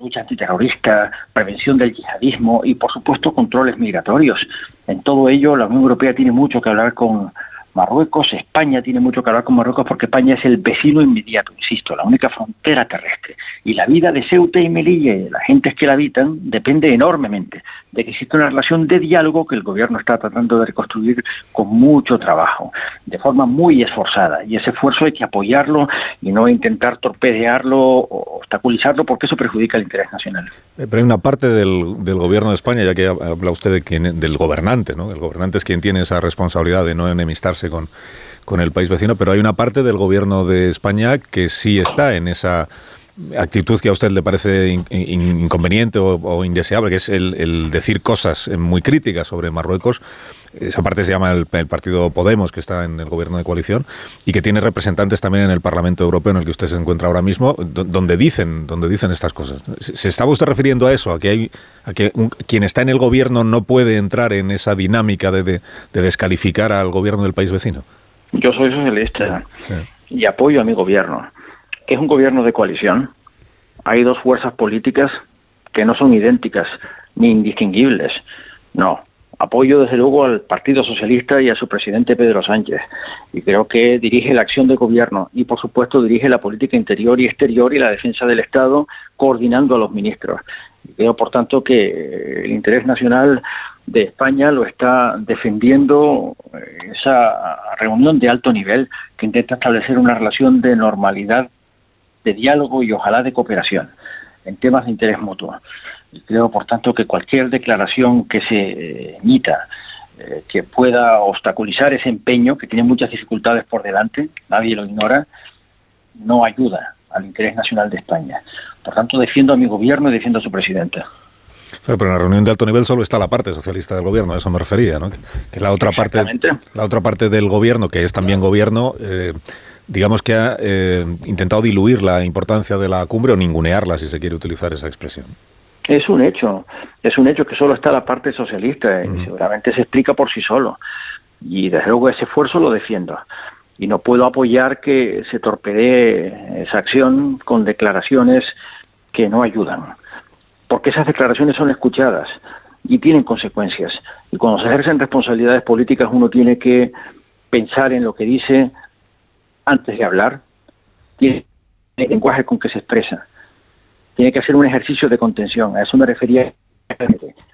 lucha antiterrorista, prevención del yihadismo y, por supuesto, controles migratorios. En todo ello, la Unión Europea tiene mucho que hablar con Marruecos, España tiene mucho que hablar con Marruecos porque España es el vecino inmediato, insisto, la única frontera terrestre. Y la vida de Ceuta y Melilla y de las gentes que la habitan depende enormemente de que exista una relación de diálogo que el gobierno está tratando de reconstruir con mucho trabajo, de forma muy esforzada. Y ese esfuerzo hay que apoyarlo y no intentar torpedearlo o obstaculizarlo porque eso perjudica el interés nacional. Eh, pero hay una parte del, del gobierno de España, ya que habla usted de quien, del gobernante, ¿no? El gobernante es quien tiene esa responsabilidad de no enemistarse con, con el país vecino, pero hay una parte del gobierno de España que sí está en esa actitud que a usted le parece inconveniente o, indeseable, que es el, decir cosas muy críticas sobre Marruecos. Esa parte se llama el, partido Podemos, que está en el gobierno de coalición, y que tiene representantes también en el Parlamento Europeo, en el que usted se encuentra ahora mismo, donde dicen, donde dicen estas cosas. ¿Se estaba usted refiriendo a eso, a que, hay, a que quien está en el gobierno no puede entrar en esa dinámica de, de, descalificar al gobierno del país vecino? Yo soy socialista y apoyo a mi gobierno es un gobierno de coalición. Hay dos fuerzas políticas que no son idénticas ni indistinguibles. No, apoyo desde luego al Partido Socialista y a su presidente Pedro Sánchez y creo que dirige la acción de gobierno y por supuesto dirige la política interior y exterior y la defensa del Estado coordinando a los ministros. Y creo por tanto que el interés nacional de España lo está defendiendo esa reunión de alto nivel que intenta establecer una relación de normalidad de diálogo y ojalá de cooperación en temas de interés mutuo. Creo, por tanto, que cualquier declaración que se eh, emita eh, que pueda obstaculizar ese empeño, que tiene muchas dificultades por delante, nadie lo ignora, no ayuda al interés nacional de España. Por tanto, defiendo a mi gobierno y defiendo a su presidenta. Pero en la reunión de alto nivel solo está la parte socialista del gobierno, a eso me refería, ¿no? Que, la otra parte, la otra parte del gobierno, que es también gobierno, eh, digamos que ha eh, intentado diluir la importancia de la cumbre o ningunearla, si se quiere utilizar esa expresión. Es un hecho, es un hecho que solo está la parte socialista y seguramente se explica por sí solo. Y desde luego ese esfuerzo lo defiendo. y no puedo apoyar que se torpedee esa acción con declaraciones que no ayudan, porque esas declaraciones son escuchadas y tienen consecuencias. Y cuando se ejercen responsabilidades políticas uno tiene que pensar en lo que dice antes de hablar, tiene el lenguaje con que se expresa, tiene que hacer un ejercicio de contención. A eso me refería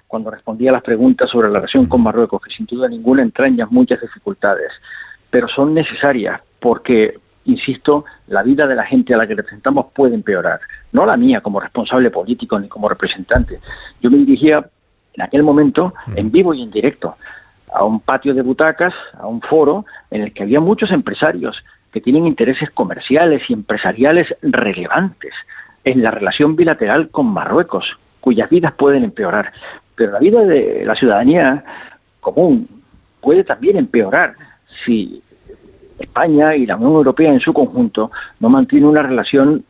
cuando respondía a las preguntas sobre la relación con Marruecos, que sin duda ninguna entraña muchas dificultades pero son necesarias porque, insisto, la vida de la gente a la que representamos puede empeorar. No la mía como responsable político ni como representante. Yo me dirigía en aquel momento en vivo y en directo a un patio de butacas, a un foro en el que había muchos empresarios que tienen intereses comerciales y empresariales relevantes en la relación bilateral con Marruecos, cuyas vidas pueden empeorar. Pero la vida de la ciudadanía común puede también empeorar si España y la Unión Europea en su conjunto no mantienen una relación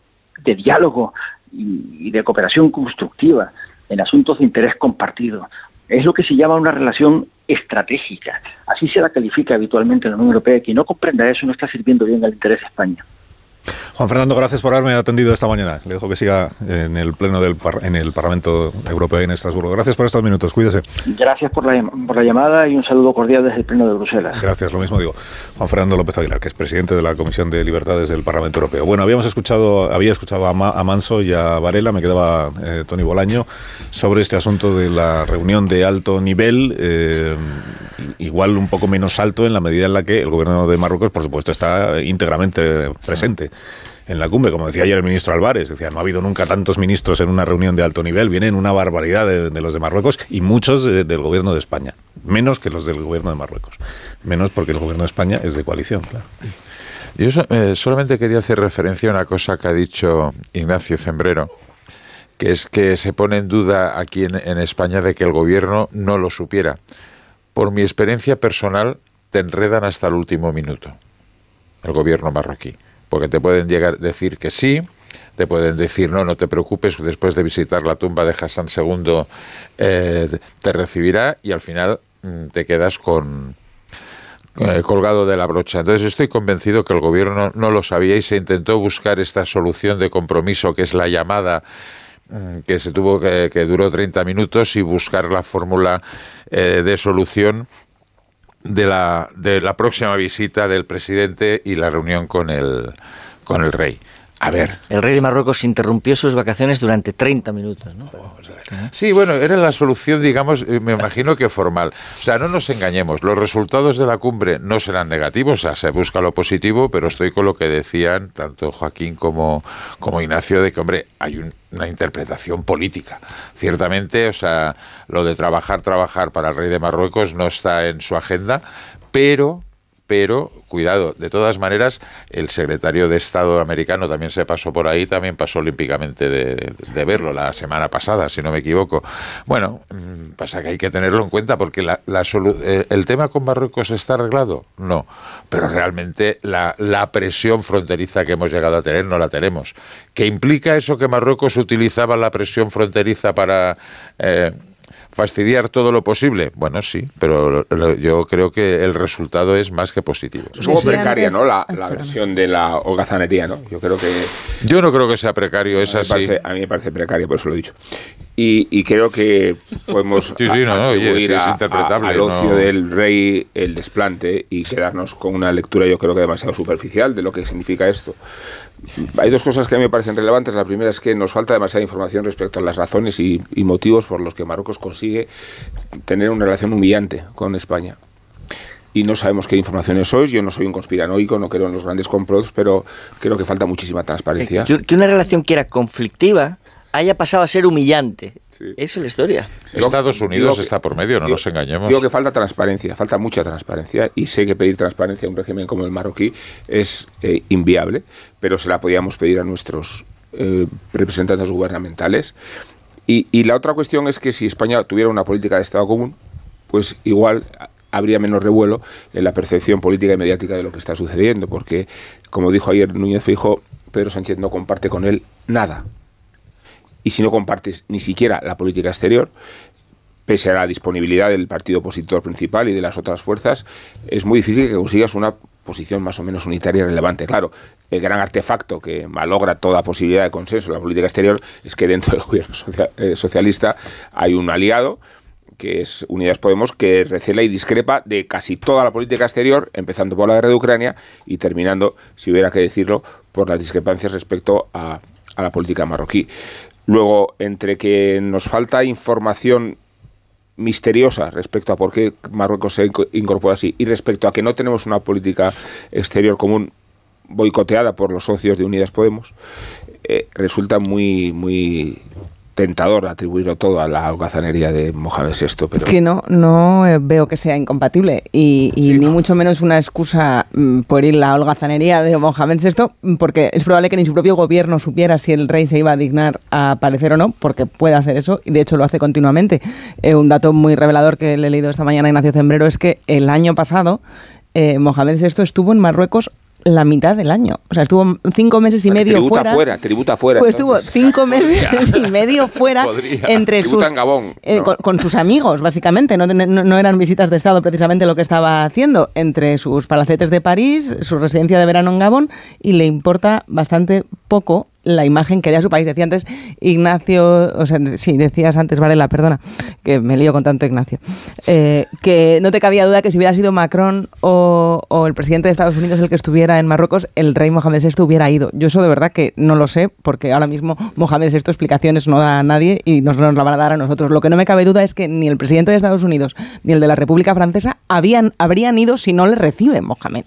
de diálogo y de cooperación constructiva en asuntos de interés compartido. Es lo que se llama una relación estratégica. Así se la califica habitualmente en la Unión Europea. Quien no comprenda eso no está sirviendo bien al interés de España. Juan Fernando, gracias por haberme atendido esta mañana. Le dejo que siga en el pleno del en el Parlamento Europeo en Estrasburgo. Gracias por estos minutos. Cuídese. Gracias por la, por la llamada y un saludo cordial desde el pleno de Bruselas. Gracias, lo mismo digo. Juan Fernando López Aguilar, que es presidente de la Comisión de Libertades del Parlamento Europeo. Bueno, habíamos escuchado, había escuchado a, Manso y a Varela, me quedaba eh, Tony Bolaño, sobre este asunto de la reunión de alto nivel, eh, igual un poco menos alto en la medida en la que el gobierno de Marruecos, por supuesto, está íntegramente presente en la cumbre, como decía ayer el ministro Álvarez, decía, no ha habido nunca tantos ministros en una reunión de alto nivel, vienen una barbaridad de, los de Marruecos y muchos del gobierno de España, menos que los del gobierno de Marruecos, menos porque el gobierno de España es de coalición, claro. Yo eh, solamente quería hacer referencia a una cosa que ha dicho Ignacio Zembrero, que es que se pone en duda aquí en España de que el gobierno no lo supiera. Por mi experiencia personal, te enredan hasta el último minuto, el gobierno marroquí porque te pueden llegar decir que sí, te pueden decir no, no te preocupes, después de visitar la tumba de Hassan II eh, te recibirá y al final mm, te quedas con eh, colgado de la brocha. Entonces estoy convencido que el gobierno no lo sabía y se intentó buscar esta solución de compromiso que es la llamada mm, que se tuvo que, que duró 30 minutos y buscar la fórmula eh, de solución de la, de la próxima visita del presidente y la reunión con el, con el rey. A ver. El rey de Marruecos interrumpió sus vacaciones durante 30 minutos, ¿no? Sí, bueno, era la solución, digamos, eh, me imagino que formal. O sea, no nos engañemos, los resultados de la cumbre no serán negativos, o sea, se busca lo positivo, pero estoy con lo que decían tanto Joaquín como, como Ignacio, de que, hombre, hay una interpretación política. Ciertamente, o sea, lo de trabajar, trabajar para el rey de Marruecos no está en su agenda, pero pero cuidado, de todas maneras, el secretario de Estado americano también se pasó por ahí, también pasó olímpicamente de, verlo la semana pasada, si no me equivoco. Bueno, mm, pasa que hay que tenerlo en cuenta porque la, eh, el tema con Marruecos está arreglado, no, pero realmente la, presión fronteriza que hemos llegado a tener no la tenemos. ¿Qué implica eso que Marruecos utilizaba la presión fronteriza para... Eh, fastidiar todo lo posible. Bueno, sí, pero yo creo que el resultado es más que positivo. Es como precaria, ¿no? La, versión de la holgazanería, ¿no? Yo creo que... Yo no creo que sea precario, es así. a mí me parece precaria, por eso lo he dicho. Y, creo que podemos sí, sí, no, al ocio del rey el desplante y quedarnos con una lectura yo creo que demasiado superficial de lo que significa esto. Hay dos cosas que a mí me parecen relevantes. La primera es que nos falta demasiada información respecto a las razones y, motivos por los que Marruecos consigue tener una relación humillante con España y no sabemos qué informaciones sois. Yo no soy un conspiranoico, no creo en los grandes complots, pero creo que falta muchísima transparencia. Que una relación que era conflictiva haya pasado a ser humillante. Esa es la historia. Estados Unidos está por medio, no nos engañemos. Digo que falta transparencia, falta mucha transparencia y sé que pedir transparencia a un régimen como el marroquí es eh, inviable, pero se la podíamos pedir a nuestros eh, representantes gubernamentales. Y, y la otra cuestión es que si España tuviera una política de Estado común, pues igual habría menos revuelo en la percepción política y mediática de lo que está sucediendo, porque, como dijo ayer Núñez Fijo, Pedro Sánchez no comparte con él nada, y si no compartes ni siquiera la política exterior, pese a la disponibilidad del partido opositor principal y de las otras fuerzas, es muy difícil que consigas una posición más o menos unitaria y relevante. Claro, el gran artefacto que malogra toda posibilidad de consenso en la política exterior es que dentro del gobierno eh, socialista hay un aliado que es Unidas Podemos, que recela y discrepa de casi toda la política exterior, empezando por la guerra de Ucrania y terminando, si hubiera que decirlo, por las discrepancias respecto a, a la política marroquí. Luego, entre que nos falta información misteriosa respecto a por qué Marruecos se incorpora así y respecto a que no tenemos una política exterior común boicoteada por los socios de Unidas Podemos, eh, resulta muy, muy tentador atribuirlo todo a la holgazanería de Mohamed VI. Pero... Es que no, no eh, veo que sea incompatible y, ni mucho menos una excusa mm, por ir la holgazanería de Mohamed VI, porque es probable que ni su propio gobierno supiera si el rey se iba a dignar a aparecer o no, porque puede hacer eso y de hecho lo hace continuamente. Eh, un dato muy revelador que le he leído esta mañana a Ignacio Zembrero es que el año pasado eh, Mohamed VI estuvo en Marruecos la mitad del año. O sea, estuvo cinco meses y medio tributa fuera. Tributa fuera, Pues estuvo cinco meses y medio fuera entre sus, eh, con, sus amigos, básicamente. No, no, eran visitas de Estado precisamente lo que estaba haciendo. Entre sus palacetes de París, su residencia de verano en Gabón, y le importa bastante poco la imagen que da su país. Decía antes Ignacio, o sea, sí, decías antes, Varela, perdona, que me lío con tanto Ignacio, eh, que no te cabía duda que si hubiera sido Macron o, el presidente de Estados Unidos el que estuviera en Marruecos, el rey Mohamed VI hubiera ido. Yo eso de verdad que no lo sé, porque ahora mismo Mohamed VI explicaciones no da a nadie y nos, nos la van a dar a nosotros. Lo que no me cabe duda es que ni el presidente de Estados Unidos ni el de la República Francesa habían, habrían ido si no le recibe Mohamed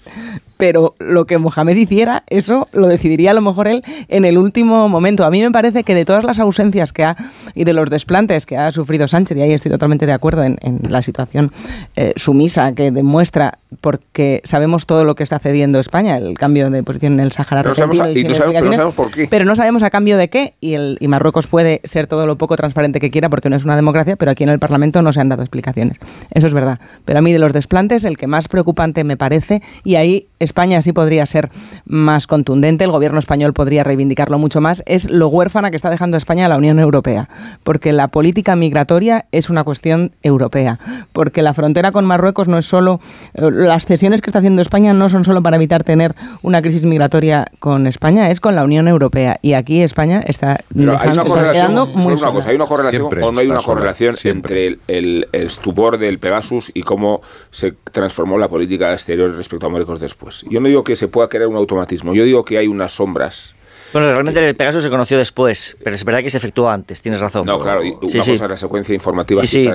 pero lo que Mohamed hiciera, eso lo decidiría a lo mejor él en el último momento. A mí me parece que de todas las ausencias que ha y de los desplantes que ha sufrido Sánchez, y ahí estoy totalmente de acuerdo en, la situación eh, sumisa que demuestra, porque sabemos todo lo que está cediendo España, el cambio de posición en el Sahara pero no sabemos, por qué. Pero no sabemos a cambio de qué, y, el, y Marruecos puede ser todo lo poco transparente que quiera porque no es una democracia, pero aquí en el Parlamento no se han dado explicaciones. Eso es verdad. Pero a mí de los desplantes, el que más preocupante me parece, y ahí España sí podría ser más contundente, el gobierno español podría reivindicarlo mucho más, es lo huérfana que está dejando España a la Unión Europea, porque la política migratoria es una cuestión europea, porque la frontera con Marruecos no es solo, eh, las cesiones que está haciendo España no son solo para evitar tener una crisis migratoria con España, es con la Unión Europea, y aquí España está, quedando muy una cosa, ¿Hay una correlación o no hay una correlación entre el, el estupor del Pegasus y cómo se transformó la política exterior respecto a Marruecos después? Yo no digo que se pueda crear un automatismo, yo digo que hay unas sombras. Bueno, realmente el Pegasus se conoció después, pero es verdad que se efectuó antes, tienes razón. No, claro, y una cosa es la secuencia informativa, y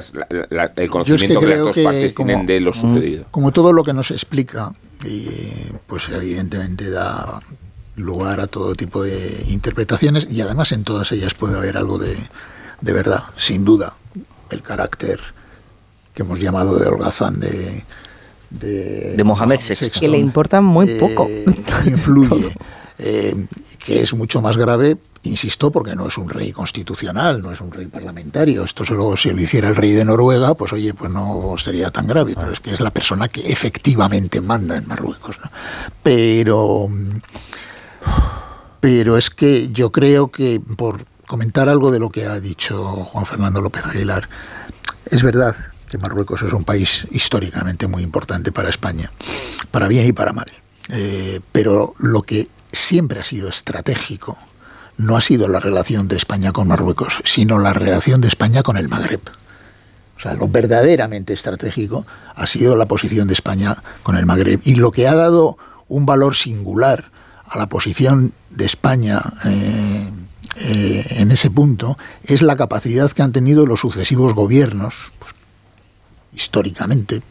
el conocimiento que, las dos partes tienen de lo sucedido. Como todo lo que nos explica, y pues evidentemente da lugar a todo tipo de interpretaciones y además en todas ellas puede haber algo de, de verdad, sin duda, el carácter que hemos llamado de holgazán de, de, Mohamed VI. Que le importa muy eh, poco. influye. Eh, que es mucho más grave, insisto, porque no es un rey constitucional, no es un rey parlamentario. Esto solo si lo hiciera el rey de Noruega, pues oye, pues no sería tan grave. Pero es que es la persona que efectivamente manda en Marruecos. Pero, pero es que yo creo que por comentar algo de lo que ha dicho Juan Fernando López Aguilar, es verdad que Marruecos es un país históricamente muy importante para España, para bien y para mal. Eh, pero lo que siempre ha sido estratégico no ha sido la relación de España con Marruecos, sino la relación de España con el Magreb. O sea, lo verdaderamente estratégico ha sido la posición de España con el Magreb. Y lo que ha dado un valor singular a la posición de España eh, eh, en ese punto es la capacidad que han tenido los sucesivos gobiernos, pues, históricamente,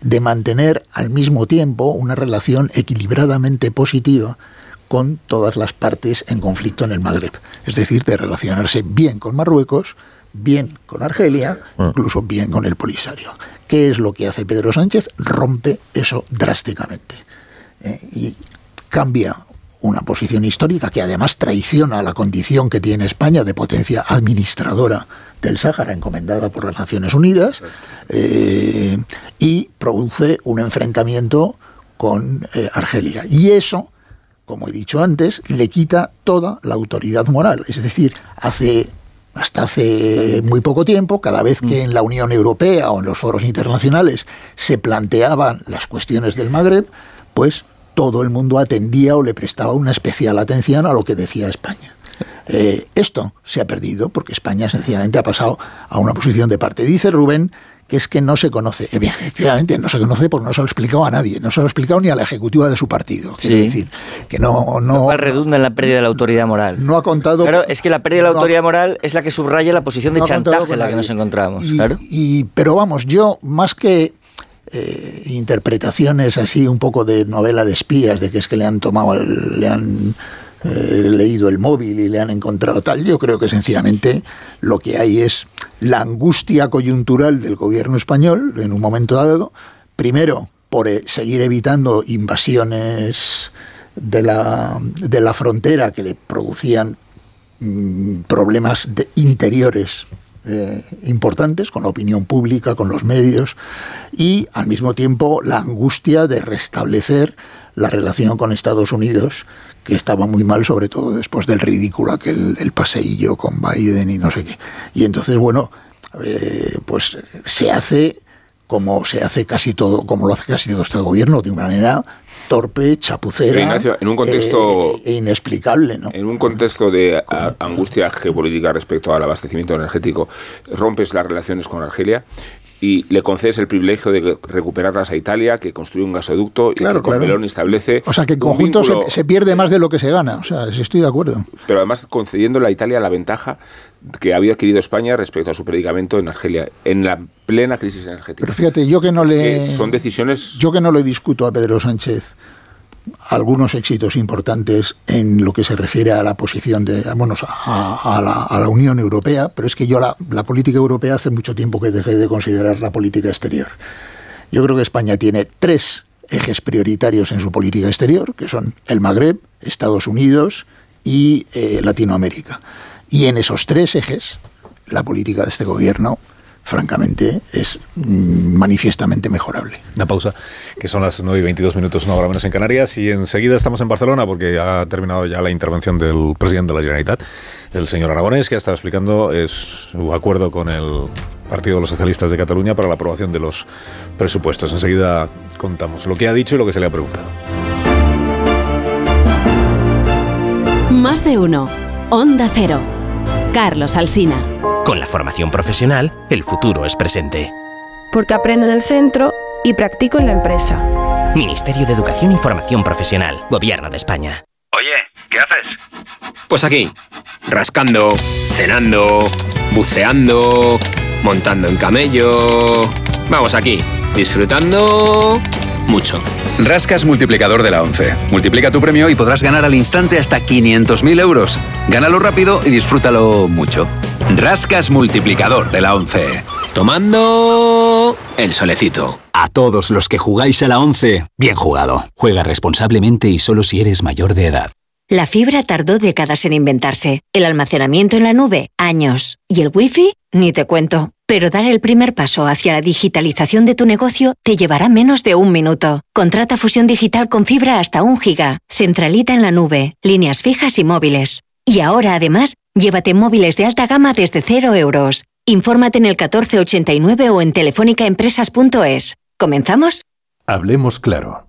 de mantener al mismo tiempo una relación equilibradamente positiva con todas las partes en conflicto en el Magreb. Es decir, de relacionarse bien con Marruecos, bien con Argelia, ah. incluso bien con el Polisario. ¿Qué es lo que hace Pedro Sánchez? Rompe eso drásticamente. Eh, y cambia una posición histórica que además traiciona la condición que tiene España de potencia administradora del Sáhara, encomendada por las Naciones Unidas, eh, y produce un enfrentamiento con eh, Argelia. Y eso, como he dicho antes, le quita toda la autoridad moral. Es decir, hace hasta hace muy poco tiempo, cada vez que en la Unión Europea o en los foros internacionales se planteaban las cuestiones del Magreb, pues todo el mundo atendía o le prestaba una especial atención a lo que decía España. Eh, esto se ha perdido porque España sencillamente ha pasado a una posición de parte. Dice Rubén que es que no se conoce. Efectivamente, no se conoce porque no se lo ha explicado a nadie, no se lo ha explicado ni a la ejecutiva de su partido. Sí. decir, que no, no, redunda en la pérdida de la autoridad moral. No ha contado. Claro, es que la pérdida de la autoridad moral es la que subraya la posición de chantaje en la que nos encontramos. Y, claro. y, pero vamos, yo más que eh, interpretaciones así un poco de novela de espías, de que es que le han tomado, le han eh, leído el móvil y le han encontrado tal. Yo creo que sencillamente lo que hay es la angustia coyuntural del gobierno español en un momento dado, primero por eh, seguir evitando invasiones de la, de la frontera que le producían mm, problemas de interiores eh, importantes con la opinión pública, con los medios y al mismo tiempo la angustia de restablecer la relación con Estados Unidos que estaba muy mal, sobre todo después del ridículo aquel del paseillo con Biden y no sé qué. Y entonces, bueno, eh, pues se hace como se hace casi todo, como lo hace casi todo este gobierno, de una manera torpe, chapucera Ignacio, en un contexto eh, inexplicable, ¿no? En un contexto de a, angustia geopolítica respecto al abastecimiento energético, rompes las relaciones con Argelia y le concedes el privilegio de recuperarlas a Italia, que construye un gasoducto y que con claro. establece. O sea, que en conjunto se, pierde más de lo que se gana. O sea, estoy de acuerdo. Pero además concediéndole a Italia la ventaja que había adquirido España respecto a su predicamento en Argelia, en la plena crisis energética. Pero fíjate, yo que no le. son decisiones. Yo que no le discuto a Pedro Sánchez algunos éxitos importantes en lo que se refiere a la posición de, bueno, a, la, Unión Europea, pero es que yo la, la, política europea hace mucho tiempo que dejé de considerar la política exterior. Yo creo que España tiene tres ejes prioritarios en su política exterior, que son el Magreb, Estados Unidos y eh, Latinoamérica. Y en esos tres ejes, la política de este gobierno francamente, es mm, manifiestamente mejorable. Una pausa, que son las 9 y 22 minutos, una hora menos en Canarias, y enseguida estamos en Barcelona porque ha terminado ya la intervención del presidente de la Generalitat, el señor Aragonés, que ha estado explicando su acuerdo con el Partido de los Socialistas de Cataluña para la aprobación de los presupuestos. Enseguida contamos lo que ha dicho y lo que se le ha preguntado. Más de uno. Onda Cero. Carlos Alsina. Con la formación profesional, el futuro es presente. Porque aprendo en el centro y practico en la empresa. Ministerio de Educación y Formación Profesional, Gobierno de España. Oye, ¿qué haces? Pues aquí, rascando, cenando, buceando, montando en camello. Vamos aquí, disfrutando mucho. Rascas multiplicador de la 11. Multiplica tu premio y podrás ganar al instante hasta 500.000 euros. Gánalo rápido y disfrútalo mucho. Rascas multiplicador de la 11. Tomando el solecito. A todos los que jugáis a la 11, bien jugado. Juega responsablemente y solo si eres mayor de edad. La fibra tardó décadas en inventarse, el almacenamiento en la nube, años, y el wifi, ni te cuento. Pero dar el primer paso hacia la digitalización de tu negocio te llevará menos de un minuto. Contrata fusión digital con fibra hasta un giga, centralita en la nube, líneas fijas y móviles. Y ahora, además, llévate móviles de alta gama desde cero euros. Infórmate en el 1489 o en telefónicaempresas.es. ¿Comenzamos? Hablemos claro.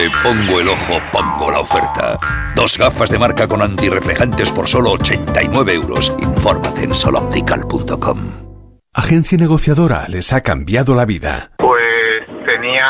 Donde pongo el ojo, pongo la oferta. Dos gafas de marca con antirreflejantes por solo 89 euros. Infórmate en soloptical.com. Agencia negociadora les ha cambiado la vida. Pues tenía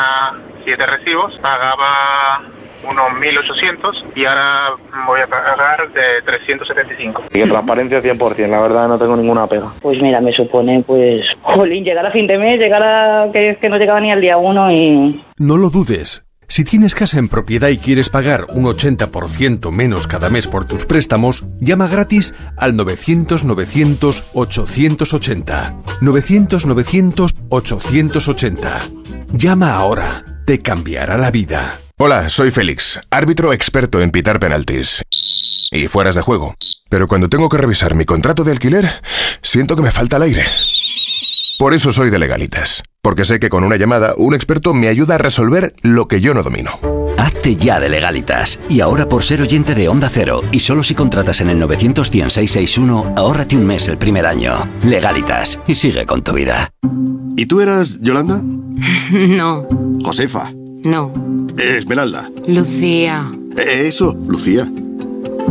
siete recibos, pagaba unos 1.800 y ahora voy a pagar de 375. Y transparencia 100%, la verdad no tengo ninguna pega. Pues mira, me supone, pues, jolín, llegar a fin de mes, llegar a que, que no llegaba ni al día uno y... No lo dudes. Si tienes casa en propiedad y quieres pagar un 80% menos cada mes por tus préstamos, llama gratis al 900-900-880. 900-900-880. Llama ahora. Te cambiará la vida. Hola, soy Félix, árbitro experto en pitar penaltis y fueras de juego. Pero cuando tengo que revisar mi contrato de alquiler, siento que me falta el aire. Por eso soy de legalitas, porque sé que con una llamada un experto me ayuda a resolver lo que yo no domino. Hazte ya de legalitas. Y ahora por ser oyente de Onda Cero, y solo si contratas en el 91661, ahórrate un mes el primer año. Legalitas, y sigue con tu vida. ¿Y tú eras Yolanda? No, Josefa. no. Esmeralda. Lucía. Eh, Eso, Lucía.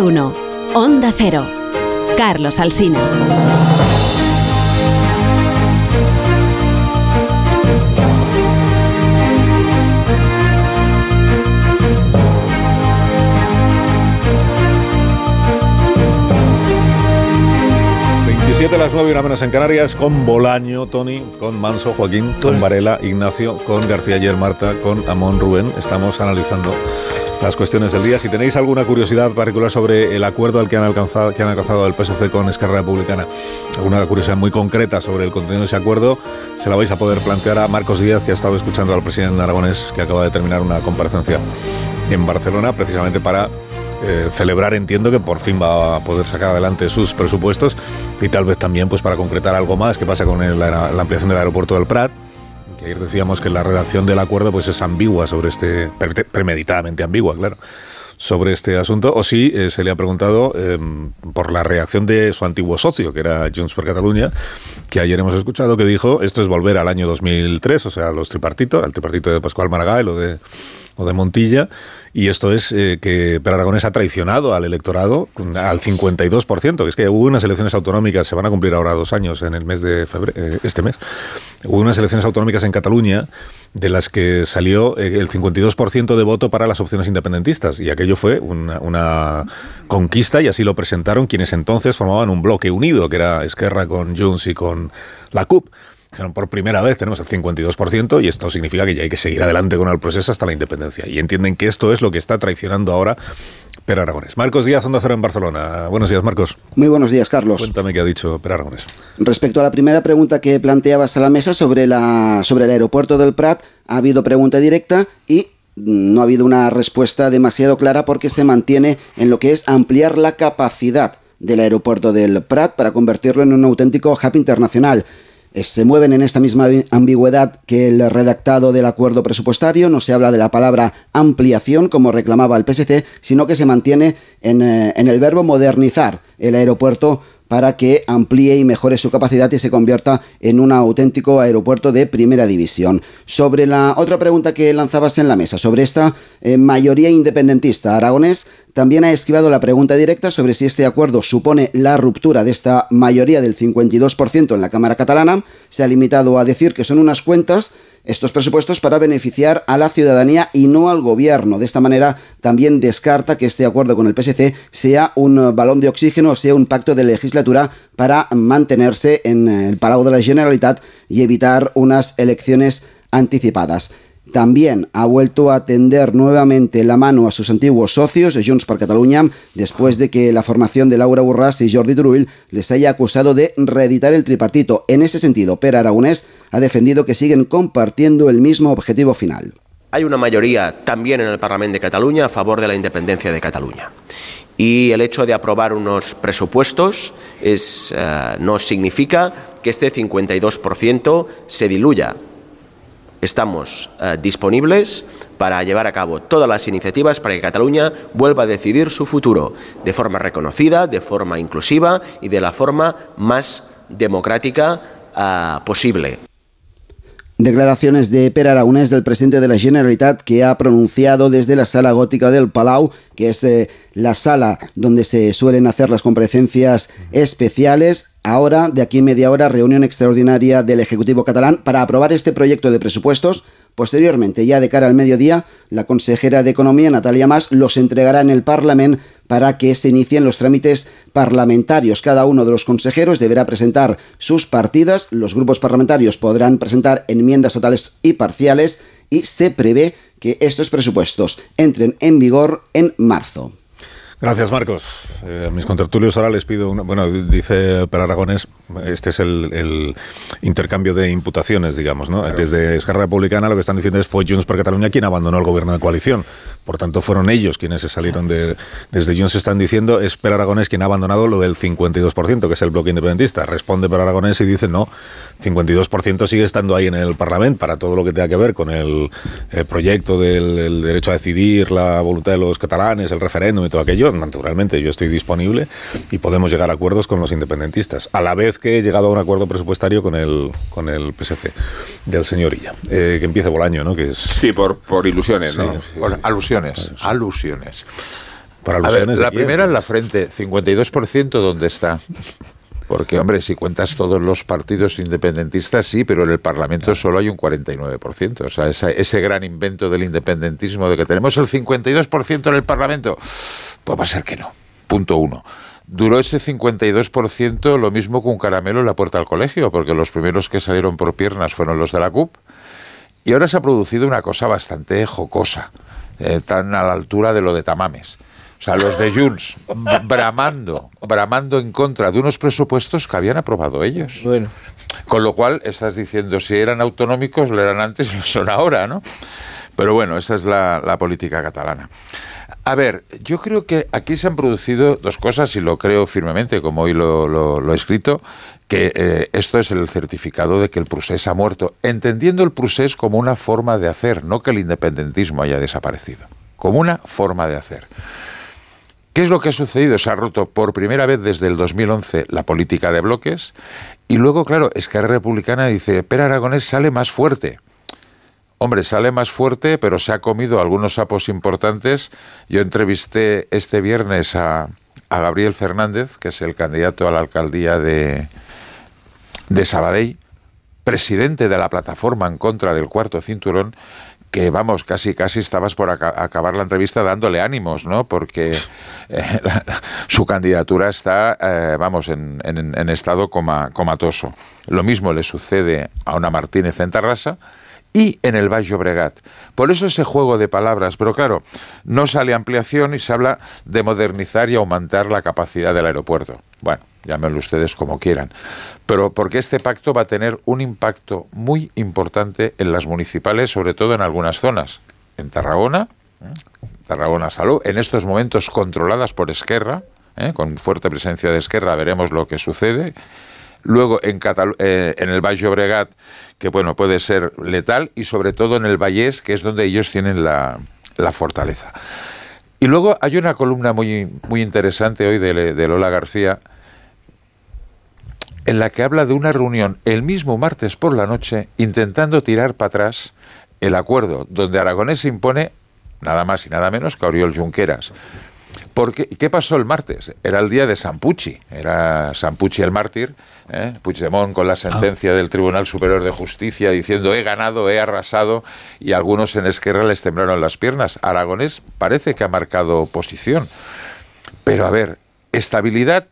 Onda Cero. Carlos Alsina. Siete a las 9 y una menos en Canarias, con Bolaño, Tony, con Manso, Joaquín, con Varela, Ignacio, con García Ayer, Marta, con Amón, Rubén. Estamos analizando las cuestiones del día. Si tenéis alguna curiosidad particular sobre el acuerdo al que han alcanzado, el PSC con Esquerra Republicana, alguna curiosidad muy concreta sobre el contenido de ese acuerdo, se la vais a poder plantear a Marcos Díaz, que ha estado escuchando al presidente aragonés, que acaba de terminar una comparecencia en Barcelona, precisamente para eh, celebrar, entiendo que por fin va a poder sacar adelante sus presupuestos y tal vez también pues para concretar algo más que pasa con la ampliación del aeropuerto del Prat. Ayer decíamos que la redacción del acuerdo pues es ambigua sobre este, pre- premeditadamente ambigua, claro, sobre este asunto. O si eh, se le ha preguntado eh, por la reacción de su antiguo socio, que era Junts per Catalunya, que ayer hemos escuchado que dijo esto es volver al año 2003, o sea, los tripartitos, al tripartito de Pascual Maragall o de, o de Montilla, y esto es eh, que Per Aragonés ha traicionado al electorado al 52%, que es que hubo unas elecciones autonómicas, se van a cumplir ahora dos años en el mes de febrero, eh, este mes, hubo unas elecciones autonómicas en Cataluña de las que salió eh, el 52% de voto para las opciones independentistas, y aquello fue una, una conquista, y así lo presentaron quienes entonces formaban un bloque unido, que era Esquerra con Junts y con la CUP. Por primera vez tenemos el 52% y esto significa que ya hay que seguir adelante con el proceso hasta la independencia. Y entienden que esto es lo que está traicionando ahora Per Aragonés. Marcos Díaz, Onda Cero en Barcelona. Buenos días, Marcos. Muy buenos días, Carlos. Cuéntame qué ha dicho Per Aragonés. Respecto a la primera pregunta que planteabas a la mesa sobre, la, sobre el aeropuerto del Prat, ha habido pregunta directa y no ha habido una respuesta demasiado clara porque se mantiene en lo que es ampliar la capacidad del aeropuerto del Prat para convertirlo en un auténtico hub internacional. Se mueven en esta misma ambigüedad que el redactado del acuerdo presupuestario, no se habla de la palabra ampliación como reclamaba el PSC, sino que se mantiene en, eh, en el verbo modernizar el aeropuerto para que amplíe y mejore su capacidad y se convierta en un auténtico aeropuerto de primera división. Sobre la otra pregunta que lanzabas en la mesa, sobre esta eh, mayoría independentista aragonés, también ha esquivado la pregunta directa sobre si este acuerdo supone la ruptura de esta mayoría del 52% en la Cámara catalana. Se ha limitado a decir que son unas cuentas estos presupuestos para beneficiar a la ciudadanía y no al gobierno. De esta manera también descarta que este acuerdo con el PSC sea un balón de oxígeno o sea un pacto de legislatura para mantenerse en el Palau de la Generalitat y evitar unas elecciones anticipadas. También ha vuelto a tender nuevamente la mano a sus antiguos socios, Junts per Catalunya, después de que la formación de Laura Borràs y Jordi Turull les haya acusado de reeditar el tripartito. En ese sentido, Pere Aragonés ha defendido que siguen compartiendo el mismo objetivo final. Hay una mayoría también en el Parlamento de Cataluña a favor de la independencia de Cataluña. Y el hecho de aprobar unos presupuestos es, uh, no significa que este 52% se diluya estamos eh, disponibles para llevar a cabo todas las iniciativas para que Cataluña vuelva a decidir su futuro de forma reconocida, de forma inclusiva y de la forma más democrática uh, posible. Declaraciones de Per Aragonés, del presidente de la Generalitat, que ha pronunciado desde la sala gótica del Palau, que es eh, la sala donde se suelen hacer las comparecencias especiales. Ahora, de aquí media hora, reunión extraordinaria del Ejecutivo catalán para aprobar este proyecto de presupuestos Posteriormente, ya de cara al mediodía, la consejera de Economía, Natalia Mas, los entregará en el Parlamento para que se inicien los trámites parlamentarios. Cada uno de los consejeros deberá presentar sus partidas, los grupos parlamentarios podrán presentar enmiendas totales y parciales y se prevé que estos presupuestos entren en vigor en marzo. Gracias, Marcos. Eh, a mis contertulios ahora les pido una. Bueno, dice Per Aragones, este es el, intercambio de imputaciones, digamos, ¿no? Desde Esquerra Republicana lo que están diciendo es fue Junts per Cataluña quien abandonó el gobierno de coalición. Por tanto, fueron ellos quienes se salieron de. Desde Junts están diciendo es Per Aragones quien ha abandonado lo del 52%, que es el bloque independentista. Responde Per Aragones y dice no, 52% sigue estando ahí en el Parlamento para todo lo que tenga que ver con el, proyecto del derecho a decidir, la voluntad de los catalanes, el referéndum y todo aquello naturalmente yo estoy disponible y podemos llegar a acuerdos con los independentistas, a la vez que he llegado a un acuerdo presupuestario con el, con el PSC del señor Illa, eh, que empieza por año, ¿no? Que es... Sí, por, por ilusiones, ¿no? alusiones, alusiones. Para alusiones la primera en la frente, 52%, ¿dónde está? Porque, hombre, si cuentas todos los partidos independentistas, sí, pero en el Parlamento solo hay un 49%. O sea, ese gran invento del independentismo de que tenemos el 52% en el Parlamento, pues va a ser que no. Punto uno. Duró ese 52% lo mismo que un caramelo en la puerta del colegio, porque los primeros que salieron por piernas fueron los de la CUP. Y ahora se ha producido una cosa bastante jocosa, eh, tan a la altura de lo de Tamames o sea, los de Junts bramando, bramando en contra de unos presupuestos que habían aprobado ellos. Bueno. Con lo cual, estás diciendo, si eran autonómicos, lo eran antes y lo son ahora, ¿no? Pero bueno, esa es la, política catalana. A ver, yo creo que aquí se han producido dos cosas, y lo creo firmemente, como hoy lo, he escrito, que eh, esto es el certificado de que el procés ha muerto, entendiendo el procés como una forma de hacer, no que el independentismo haya desaparecido, como una forma de hacer. ¿Qué es lo que ha sucedido? Se ha roto por primera vez desde el 2011 la política de bloques y luego, claro, Esquerra Republicana dice, Pera Aragonés sale más fuerte. Hombre, sale más fuerte, pero se ha comido algunos sapos importantes. Yo entrevisté este viernes a, a Gabriel Fernández, que es el candidato a la alcaldía de, de Sabadell, presidente de la plataforma en contra del cuarto cinturón, que vamos, casi casi estabas por acabar la entrevista dándole ánimos, ¿no? Porque eh, su candidatura está, eh, vamos, en, en, estado comatoso. Lo mismo le sucede a una Martínez en Tarrasa y en el Valle Obregat. Por eso ese juego de palabras, pero claro, no sale ampliación y se habla de modernizar y aumentar la capacidad del aeropuerto. Bueno, llámenlo ustedes como quieran. Pero porque este pacto va a tener un impacto muy importante en las municipales, sobre todo en algunas zonas. En Tarragona, ¿eh? Tarragona Salud, en estos momentos controladas por Esquerra, ¿eh? con fuerte presencia de Esquerra, veremos lo que sucede. Luego en, eh, en el Valle Obregat, que bueno, puede ser letal, y sobre todo en el Vallés, que es donde ellos tienen la, la fortaleza. Y luego hay una columna muy, muy interesante hoy de, de Lola García, en la que habla de una reunión el mismo martes por la noche intentando tirar para atrás el acuerdo donde Aragonés se impone nada más y nada menos que Oriol Junqueras. Porque, ¿Qué pasó el martes? Era el día de San Pucci, era San Pucci el mártir, ¿eh? Puigdemont con la sentencia del Tribunal Superior de Justicia diciendo he ganado, he arrasado, y algunos en Esquerra les temblaron las piernas. Aragonés parece que ha marcado posición. Pero a ver, estabilidad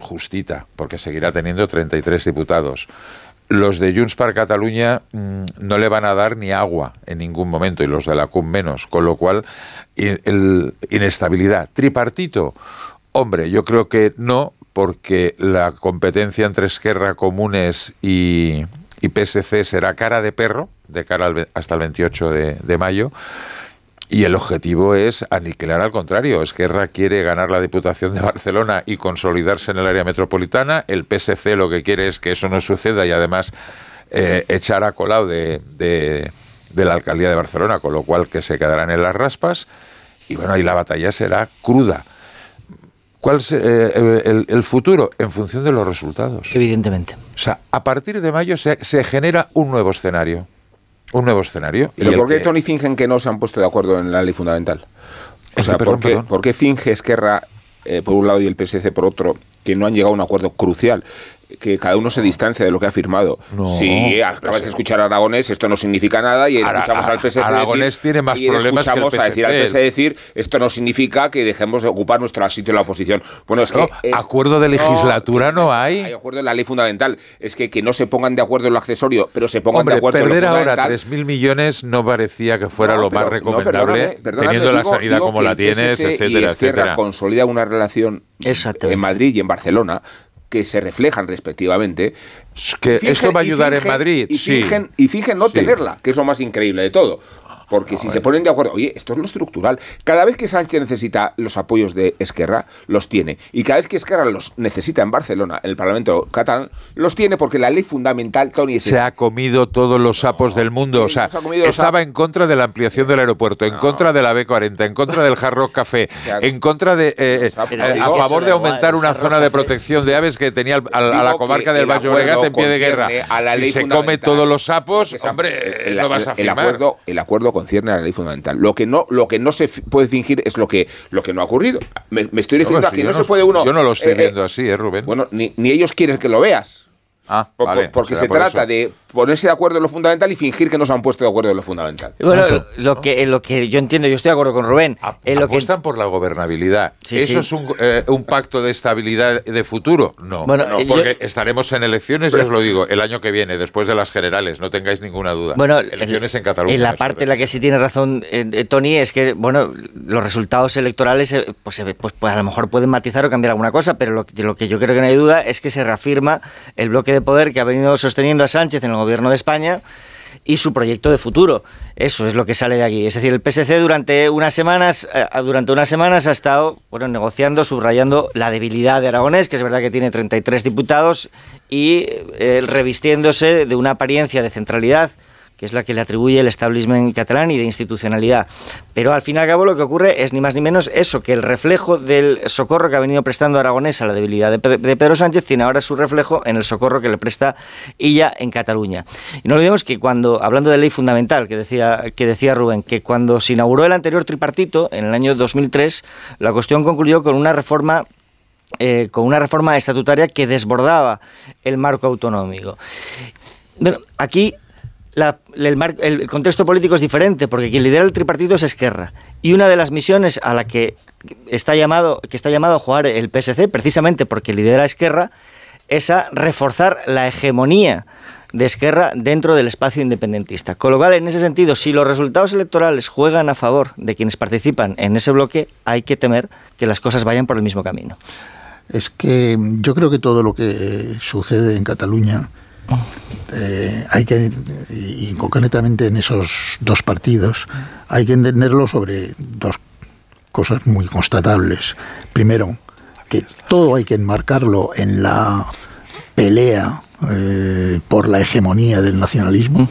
justita, porque seguirá teniendo 33 diputados los de Junts per Cataluña mm, no le van a dar ni agua en ningún momento y los de la CUM menos, con lo cual el, inestabilidad. Tripartito, hombre, yo creo que no, porque la competencia entre Esquerra, Comunes y, PSC será cara de perro, de cara hasta el 28 de mayo. Y el objetivo es aniquilar al contrario. Esquerra quiere ganar la Diputación de Barcelona y consolidarse en el área metropolitana. El PSC lo que quiere es que eso no suceda y además eh, echar a Colau de, de, la alcaldía de Barcelona, con lo cual que se quedarán en las raspas. Y bueno, ahí la batalla será cruda. ¿Cuál es eh, el, futuro? En función de los resultados. Evidentemente. O sea, a partir de mayo se, se genera un nuevo escenario un nuevo escenario. ¿Pero por qué Tony fingen que no se han puesto de acuerdo en la ley fundamental? O sea, ¿por, qué, finge Esquerra eh, por un lado y el PSC por otro que no han llegado a un acuerdo crucial? Que cada uno se distancia de lo que ha firmado. si acabas de escuchar a Aragonés, esto no significa nada, y escuchamos al PSC Aragonés tiene más problemas que el PSC. a decir al PSC decir, esto no significa que dejemos de ocupar nuestro sitio en la oposición. Bueno, es que... acuerdo de legislatura no, hay. Hay acuerdo en la ley fundamental. Es que, que no se pongan de acuerdo en lo accesorio, pero se pongan de acuerdo en lo ahora 3.000 millones no parecía que fuera lo más recomendable, teniendo la sanidad como la tienes, etcétera, etcétera. consolida una relación en Madrid y en Barcelona que se reflejan respectivamente. Que esto va a ayudar en Madrid. Y, fingen, y fingen no tenerla, que es lo más increíble de todo. Porque si se ponen de acuerdo, oye, esto es lo estructural. Cada vez que Sánchez necesita los apoyos de Esquerra, los tiene. Y cada vez que Esquerra los necesita en Barcelona, en el Parlamento catalán, los tiene porque la ley fundamental, Tony, Se ha comido todos los sapos del mundo. O sea, estaba en contra de la ampliación del aeropuerto, en contra de la B40, en contra del Hard Rock Café, en contra de. Eh, eh, a favor de aumentar una zona de protección de aves que tenía a, la comarca del Valle Obregat en pie de guerra. A la ley si se come todos los sapos, hombre, no vas a firmar. El acuerdo, el acuerdo concierne a la ley fundamental. Lo que no, lo que no se puede fingir es lo que, lo que no ha ocurrido. Me, estoy refiriendo a que no, se puede uno. Yo no lo estoy eh, viendo así, ¿eh, Rubén? Bueno, ni, ni ellos quieren que lo veas. Ah, porque se trata de ponerse de acuerdo en lo fundamental y fingir que no se han puesto de acuerdo en lo fundamental. Bueno, lo, que, lo que yo entiendo, yo estoy de acuerdo con Rubén. lo apuestan por la gobernabilidad. ¿Eso es eh, un, pacto de estabilidad de futuro? No, bueno, porque estaremos en elecciones, ya os lo digo, el año que viene, después de las generales, no tengáis ninguna duda. Bueno, elecciones en Cataluña. En la parte en la que sí tiene razón eh, Tony es que, bueno, los resultados electorales, eh, pues, pues, pues, a lo mejor pueden matizar o cambiar alguna cosa, pero lo, lo que yo creo que no hay duda es que se reafirma el bloque de poder que ha venido sosteniendo a Sánchez en gobierno de España y su proyecto de futuro. Eso es lo que sale de aquí. Es decir, el PSC durante unas semanas, eh, durante unas semanas ha estado bueno, negociando, subrayando la debilidad de Aragonés, que es verdad que tiene 33 diputados, y eh, revistiéndose de una apariencia de centralidad que es la que le atribuye el establishment catalán y de institucionalidad. Pero al fin y al cabo lo que ocurre es ni más ni menos eso, que el reflejo del socorro que ha venido prestando Aragonés a la debilidad de, Pedro Sánchez tiene ahora su reflejo en el socorro que le presta ella en Cataluña. Y no olvidemos que cuando, hablando de ley fundamental, que decía, que decía Rubén, que cuando se inauguró el anterior tripartito, en el año 2003, la cuestión concluyó con una reforma eh, con una reforma estatutaria que desbordaba el marco autonómico. Bueno, aquí el, contexto político es diferente, porque quien lidera el tripartito es Esquerra. Y una de las misiones a la que está llamado, que está llamado a jugar el PSC, precisamente porque lidera Esquerra, es a reforzar la hegemonía de Esquerra dentro del espacio independentista. Con lo cual, en ese sentido, si los resultados electorales juegan a favor de quienes participan en ese bloque, hay que temer que las cosas vayan por el mismo camino. Es que yo creo que todo lo que sucede en Cataluña eh, hay que, y concretamente en esos dos partidos, hay que entenderlo sobre dos cosas muy constatables. Primero, que todo hay que enmarcarlo en la pelea eh, por la hegemonía del nacionalismo.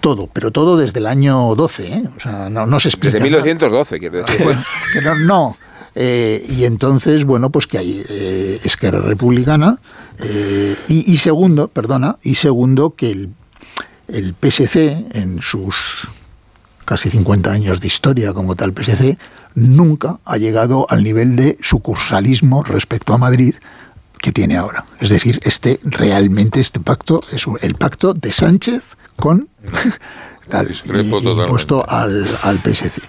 Todo, pero todo desde el año 12, ¿eh? o sea, no, se explica. Desde 1912, quiero decir. no, y entonces, bueno, pues que hay Esquerra Republicana, eh, y, segundo, perdona, y segundo que el, el PSC, en sus casi 50 años de historia como tal PSC, nunca ha llegado al nivel de sucursalismo respecto a Madrid que tiene ahora. Es decir, este realmente este pacto es el pacto de Sánchez con tal, y, impuesto al, al PSC.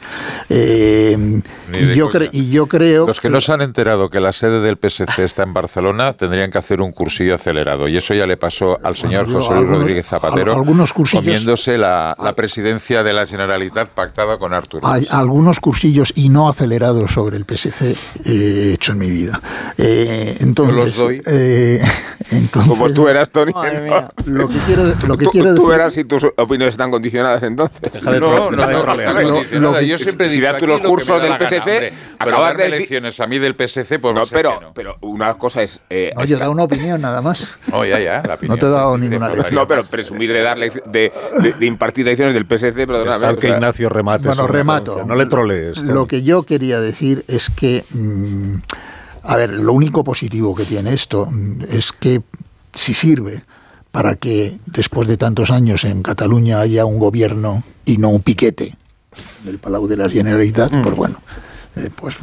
Eh, y, yo y yo creo... Los que no se han enterado que la sede del PSC está en Barcelona tendrían que hacer un cursillo acelerado. Y eso ya le pasó al señor José Luis Rodríguez Zapatero algunos cursillos, comiéndose la, la, presidencia de la Generalitat pactada con Artur. Hay algunos cursillos y no acelerados sobre el PSC he hecho en mi vida. Eh, entonces, los doy. Eh, entonces, Como tú eras, Tony. Lo que quiero, lo que tú, quiero tú decir... verás si tus opiniones están condicionadas entonces. Deja de no, no, no, no, Yo siempre si digo das tú los cursos del PSC, pero acabas de elecciones a mí del PSC, pues no, pero, no. pero una cosa es. Eh, no, yo he dado una opinión nada más. Oh, ya, ya, la opinión. No te he dado ninguna lección. No, pero presumir de, dar de, de, de, impartir lecciones del PSC, perdóname. Que Ignacio remate. Bueno, remato. No le trolees. Lo que yo quería decir es que. Mmm, a ver, lo único positivo que tiene esto es que si sirve para que después de tantos años en Cataluña haya un gobierno y no un piquete del Palau de la Generalitat, mm. pues bueno, eh, pues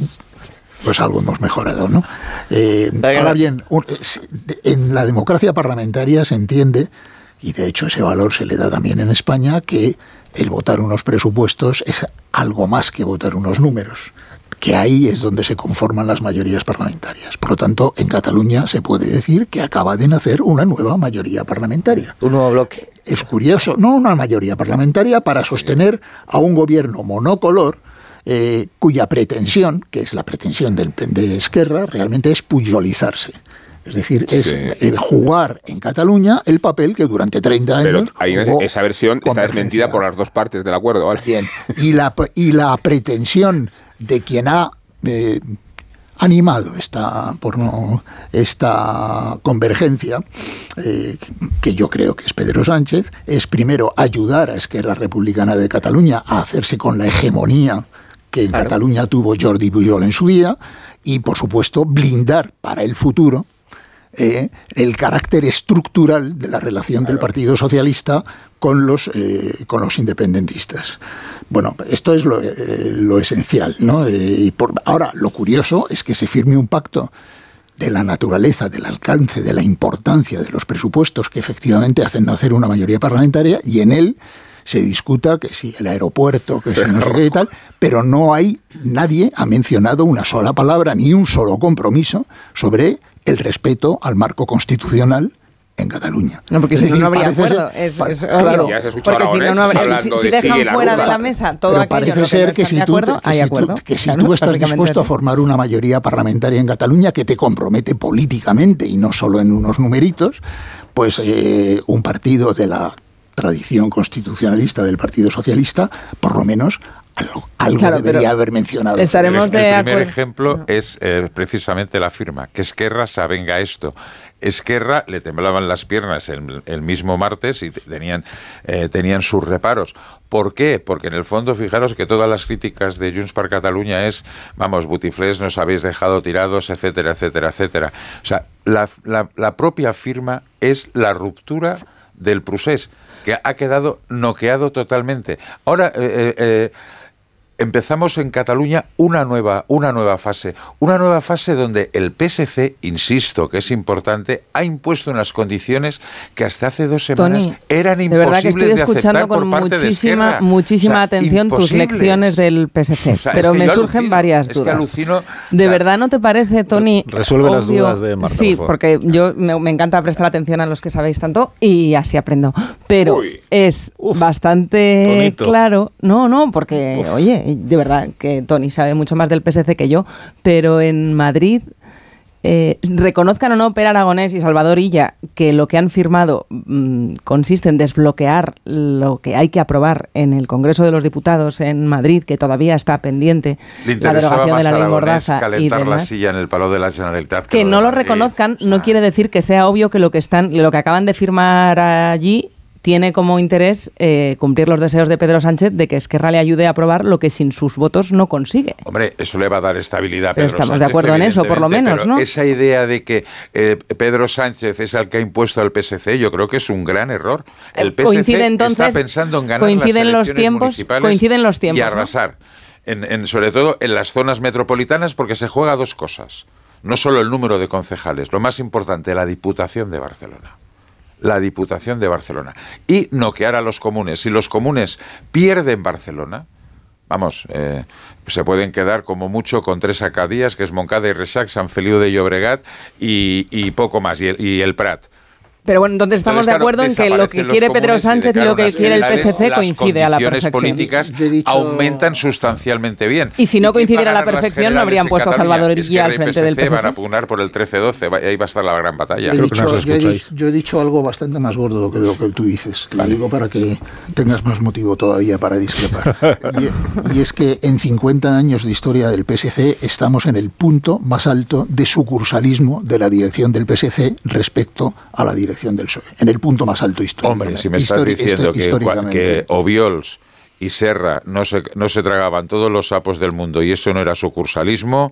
pues algo hemos mejorado, ¿no? Eh, ahora bien, en la democracia parlamentaria se entiende, y de hecho ese valor se le da también en España, que el votar unos presupuestos es algo más que votar unos números que ahí es donde se conforman las mayorías parlamentarias. Por lo tanto, en Cataluña se puede decir que acaba de nacer una nueva mayoría parlamentaria. Un nuevo bloque. Es curioso, no una mayoría parlamentaria para sostener a un gobierno monocolor eh, cuya pretensión, que es la pretensión del, de Esquerra, realmente es puyolizarse. Es decir, es sí. jugar en Cataluña el papel que durante 30 años. Pero esa versión está desmentida por las dos partes del acuerdo, ¿vale? Bien. Y la, y la pretensión de quien ha eh, animado esta, por no, esta convergencia, eh, que yo creo que es Pedro Sánchez, es primero ayudar a Esquerra Republicana de Cataluña a hacerse con la hegemonía que en claro. Cataluña tuvo Jordi Pujol en su día y, por supuesto, blindar para el futuro eh, el carácter estructural de la relación claro. del Partido Socialista con los, eh, con los independentistas. Bueno, esto es lo, eh, lo esencial. ¿no? y por, ahora, lo curioso es que se firme un pacto de la naturaleza, del alcance, de la importancia de los presupuestos que efectivamente hacen nacer una mayoría parlamentaria y en él se discuta que si el aeropuerto, que si no sé qué y tal, pero no hay, nadie ha mencionado una sola palabra ni un solo compromiso sobre el respeto al marco constitucional en Cataluña. No, porque es si decir, no, no habría acuerdo. Ser, es, es, claro, porque si no, no habría, si, si dejan de fuera de la mesa todo pero aquello parece ser que, si tú, que, si tú, que si tú estás dispuesto a formar una mayoría parlamentaria en Cataluña que te compromete políticamente y no solo en unos numeritos, pues eh, un partido de la tradición constitucionalista del Partido Socialista, por lo menos algo, algo claro, debería haber mencionado. Estaremos el, de el primer acuerdo. ejemplo es eh, precisamente la firma, que Esquerra se avenga a esto. Esquerra le temblaban las piernas el, el mismo martes y tenían, eh, tenían sus reparos. ¿Por qué? Porque en el fondo, fijaros que todas las críticas de Junts per Cataluña es, vamos, butiflés, nos habéis dejado tirados, etcétera, etcétera, etcétera. O sea, la, la, la propia firma es la ruptura del procés, que ha quedado noqueado totalmente. Ahora, eh, eh, empezamos en Cataluña una nueva, una nueva fase. Una nueva fase donde el PSC, insisto que es importante, ha impuesto unas condiciones que hasta hace dos semanas Tony, eran imposibles de verdad que estoy escuchando aceptar con por parte muchísima, muchísima O sea, atención tus lecciones del PSC, O sea, pero es que me surgen alucino, varias es que dudas. alucino, ¿De o sea, verdad no te parece, Tony? Resuelve las dudas de Marta, Sí, por favor. porque yo me, me encanta prestar atención a los que sabéis tanto y así aprendo. Pero Uy. es bastante Tonito. claro. No, no, porque, oye, de verdad que Tony sabe mucho más del PSC que yo, pero en Madrid eh, reconozcan o no Per Aragonés y Salvador Illa que lo que han firmado mm, consiste en desbloquear lo que hay que aprobar en el Congreso de los Diputados en Madrid, que todavía está pendiente la derogación de la ley Mordaza y calentar la demás. silla en el palo de la Generalitat. Que no lo reconozcan no quiere decir que sea obvio que lo que están, lo que acaban de firmar allí tiene como interés eh, cumplir los deseos de Pedro Sánchez de que Esquerra le ayude a aprobar lo que sin sus votos no consigue. Hombre, eso le va a dar estabilidad a Pero Pedro estamos de acuerdo en eso, por lo menos, pero ¿no? Esa idea de que eh, Pedro Sánchez es el que ha impuesto al PSC, yo creo que es un gran error. El PSC Coincide entonces- está pensando en ganar coinciden las los elecciones tiempos- municipales coinciden los tiempos, y ¿no? arrasar. en, sobre todo en las zonas metropolitanas, porque se juega dos cosas. No solo el número de concejales, lo más importante, la Diputación de Barcelona. La Diputación de Barcelona. Y noquear a los comunes. Si los comunes pierden Barcelona, vamos, eh, se pueden quedar como mucho con tres acadías, que es Moncada y Resac, San Feliu de Llobregat y, poco más, y y el Prat. Pero bueno, entonces estamos de acuerdo en que lo que quiere Pedro Sánchez y, lo que quiere el PSC coincide a la perfección. Las políticas aumentan sustancialmente bien. Y si no coincidiera a la perfección, no habrían puesto a Salvador Illa al frente del PSC. van a pugnar por el 13-12, ahí va a estar la gran batalla. yo, he dicho, algo bastante más gordo que lo que tú dices. Te lo digo para que tengas más motivo todavía para discrepar. y, y es que en 50 años de historia del PSC estamos en el punto más alto de sucursalismo de la dirección del PSC respecto a la dirección del PSOE, en el punto más alto histórico. Hombre, si me estás diciendo que, que Obiols y Serra no se, no se tragaban todos los sapos del mundo y eso no era sucursalismo,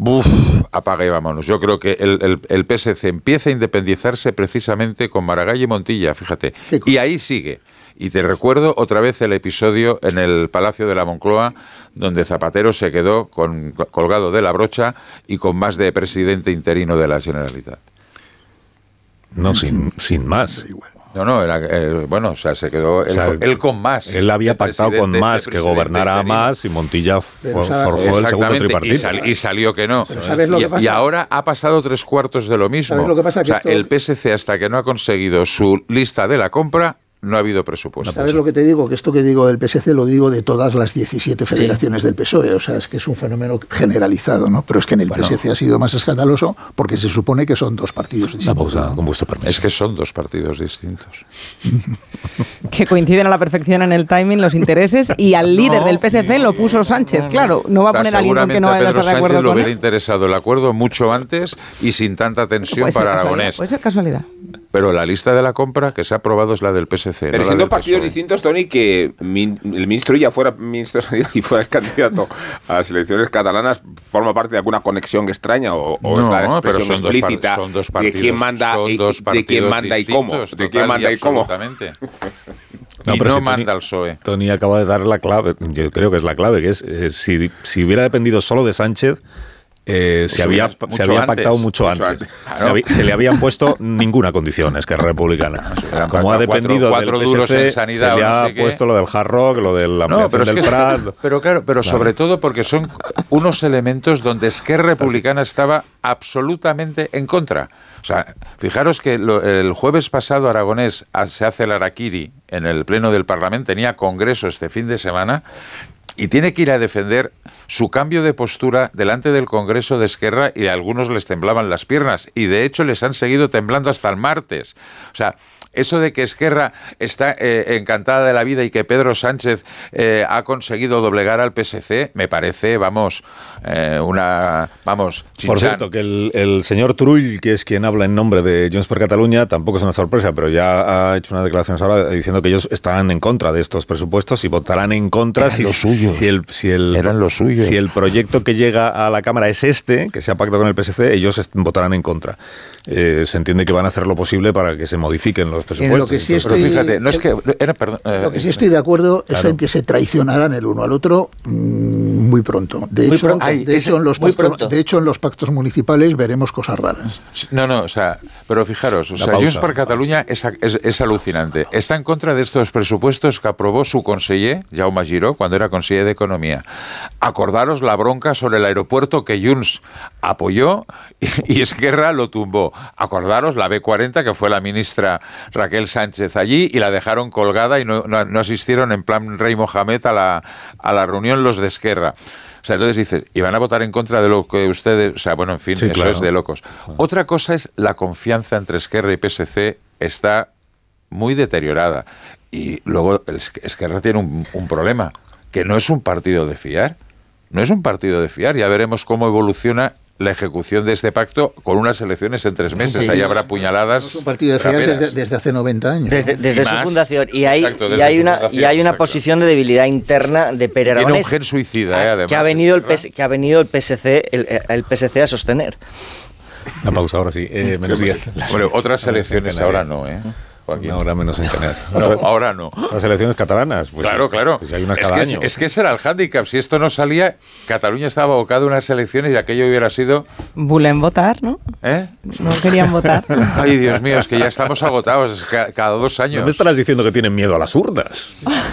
Buf, apaga y vámonos. Yo creo que el, el, PSC empieza a independizarse precisamente con Maragall y Montilla, fíjate. Y ahí sigue. Y te recuerdo otra vez el episodio en el Palacio de la Moncloa, donde Zapatero se quedó con, colgado de la brocha y con más de presidente interino de la Generalitat. No, sin, sin más. No, no, era, eh, bueno, o sea, se quedó él, con más. Él había pactado con más que gobernara más y Montilla forjó el segundo tripartito. Y, salió que no. Y, ahora ha pasado tres cuartos de lo mismo. o sea, el PSC hasta que no ha conseguido su lista de la compra no ha habido presupuesto. ¿Sabes lo que te digo? Que esto que digo del PSC lo digo de todas las 17 federaciones del PSOE. O sea, es que es un fenómeno generalizado, ¿no? Pero es que en el PSC ha sido más escandaloso porque se supone que son dos partidos distintos. Es que son dos partidos distintos. que coinciden a la perfección en el timing, los intereses, y al líder del PSC lo puso Sánchez. Claro, no va a poner a alguien con que no haya de acuerdo lo hubiera interesado el acuerdo mucho antes y sin tanta tensión para Aragonés. Puede ser casualidad. Pero la lista de la compra que se ha aprobado es la del PSC. Pero siendo partidos distintos, Tony, que el ministro ya fuera ministro de Sanidad y fuera el candidato a las elecciones catalanas, ¿forma parte de alguna conexión extraña o, es la expresión explícita de quién manda, y, de quién manda y cómo? ¿De quién manda y cómo? No, pero no manda al PSOE. Tony acaba de dar la clave, yo creo que es la clave, que es eh, si, si hubiera dependido solo de Sánchez, eh, se, había, se había pactado mucho, antes. Se, le habían puesto ninguna condición es que Republicana. Como ha dependido del PSC, se le ha puesto lo del hard rock, lo de la ampliación del Prat. Pero claro, pero sobre todo porque son unos elementos donde Esquerra Republicana estaba absolutamente en contra. O sea, fijaros que el jueves pasado Aragonés se hace el Araquiri en el Pleno del Parlamento, tenía congreso este fin de semana y tiene que ir a defender su cambio de postura delante del Congreso de Esquerra y a algunos les temblaban las piernas y de hecho les han seguido temblando hasta el martes. O sea, eso de que Esquerra está eh, encantada de la vida y que Pedro Sánchez eh, ha conseguido doblegar al PSC, me parece, vamos, eh, una. Vamos, Por cierto, que el, señor Trull, que es quien habla en nombre de Junts por Cataluña, tampoco es una sorpresa, pero ya ha hecho unas declaraciones ahora diciendo que ellos estarán en contra de estos presupuestos y votarán en contra si, si, el, si, el, Eran los suyos. si el proyecto que llega a la Cámara es este, que se ha pactado con el PSC, ellos votarán en contra. se entiende que van a hacer lo posible para que se modifiquen los lo que sí estoy, lo que sí estoy de acuerdo es en que se traicionarán el uno al otro mm, muy pronto. De, hecho, de, hecho, en los pactos, de hecho, en los pactos municipales veremos cosas raras. No, no, o sea, pero fijaros, o sea, Junts per Cataluña es, es, alucinante. Está en contra de estos presupuestos que aprobó su conseller, Jaume Giró, cuando era conseller de Economía. Acordaros la bronca sobre el aeropuerto que Junts apoyó y, y Esquerra lo tumbó. Acordaros la B40 que fue la ministra Raquel Sánchez allí y la dejaron colgada y no, asistieron en plan Rey Mohamed a la, a la reunión los de Esquerra. O sea, entonces dices, y van a votar en contra de lo que ustedes, o sea, bueno, en fin, eso es de locos. Otra cosa es la confianza entre Esquerra y PSC está muy deteriorada. Y luego Esquerra tiene un, un problema, que no es un partido de fiar. No es un partido de fiar. Ya veremos cómo evoluciona la ejecución de este pacto con unas elecciones en tres meses. Ahí habrá puñaladas. es un partido de fiar desde, hace 90 años. Desde, su fundación. Y hay, y hay una, y hay una posición de debilidad interna de Pere Tiene un gen suicida, eh, además. Que ha venido, el, que ha venido el, PSC, el, PSC a sostener. Una pausa ahora sí. Eh, bueno, otras elecciones ahora no, ¿eh? Joaquín. Una hora menos en Canarias. ahora no. Las elecciones catalanas. Pues claro, sí, claro. pues hay una es, cada que, año. es que ese era el hándicap. Si esto no salía, Cataluña estaba abocado a unas elecciones y aquello hubiera sido... Bulen votar, ¿no? ¿Eh? No querían votar. Ay, Dios mío, es que ya estamos agotados es ca- cada dos años. No me estarás diciendo que tienen miedo a las urnas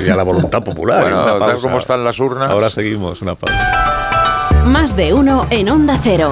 y a la voluntad popular. Bueno, tal como están las urnas. Ahora seguimos, una pausa. Más de uno en Onda Cero.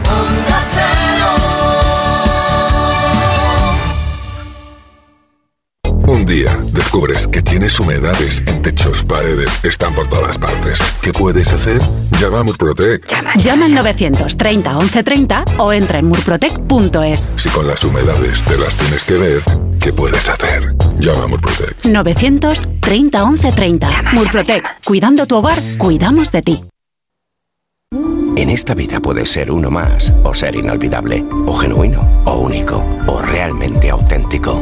Un día descubres que tienes humedades en techos, paredes, están por todas partes. ¿Qué puedes hacer? Llama a Murprotec. Llama al 930 1130 o entra en murprotec.es. Si con las humedades te las tienes que ver, ¿qué puedes hacer? Llama a Murprotec. 930 1130. Murprotec. Cuidando tu hogar, cuidamos de ti. En esta vida puedes ser uno más o ser inolvidable, o genuino, o único, o realmente auténtico.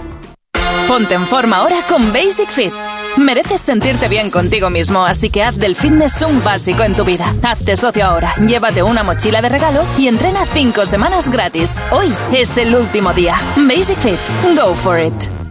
Ponte en forma ahora con Basic Fit. Mereces sentirte bien contigo mismo, así que haz del fitness un básico en tu vida. Hazte socio ahora, llévate una mochila de regalo y entrena 5 semanas gratis. Hoy es el último día. Basic Fit, go for it.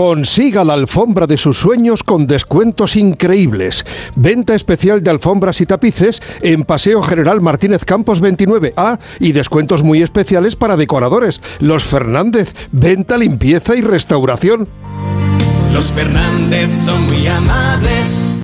Consiga la alfombra de sus sueños con descuentos increíbles. Venta especial de alfombras y tapices en Paseo General Martínez Campos 29A y descuentos muy especiales para decoradores. Los Fernández, venta, limpieza y restauración. Los Fernández son muy amables.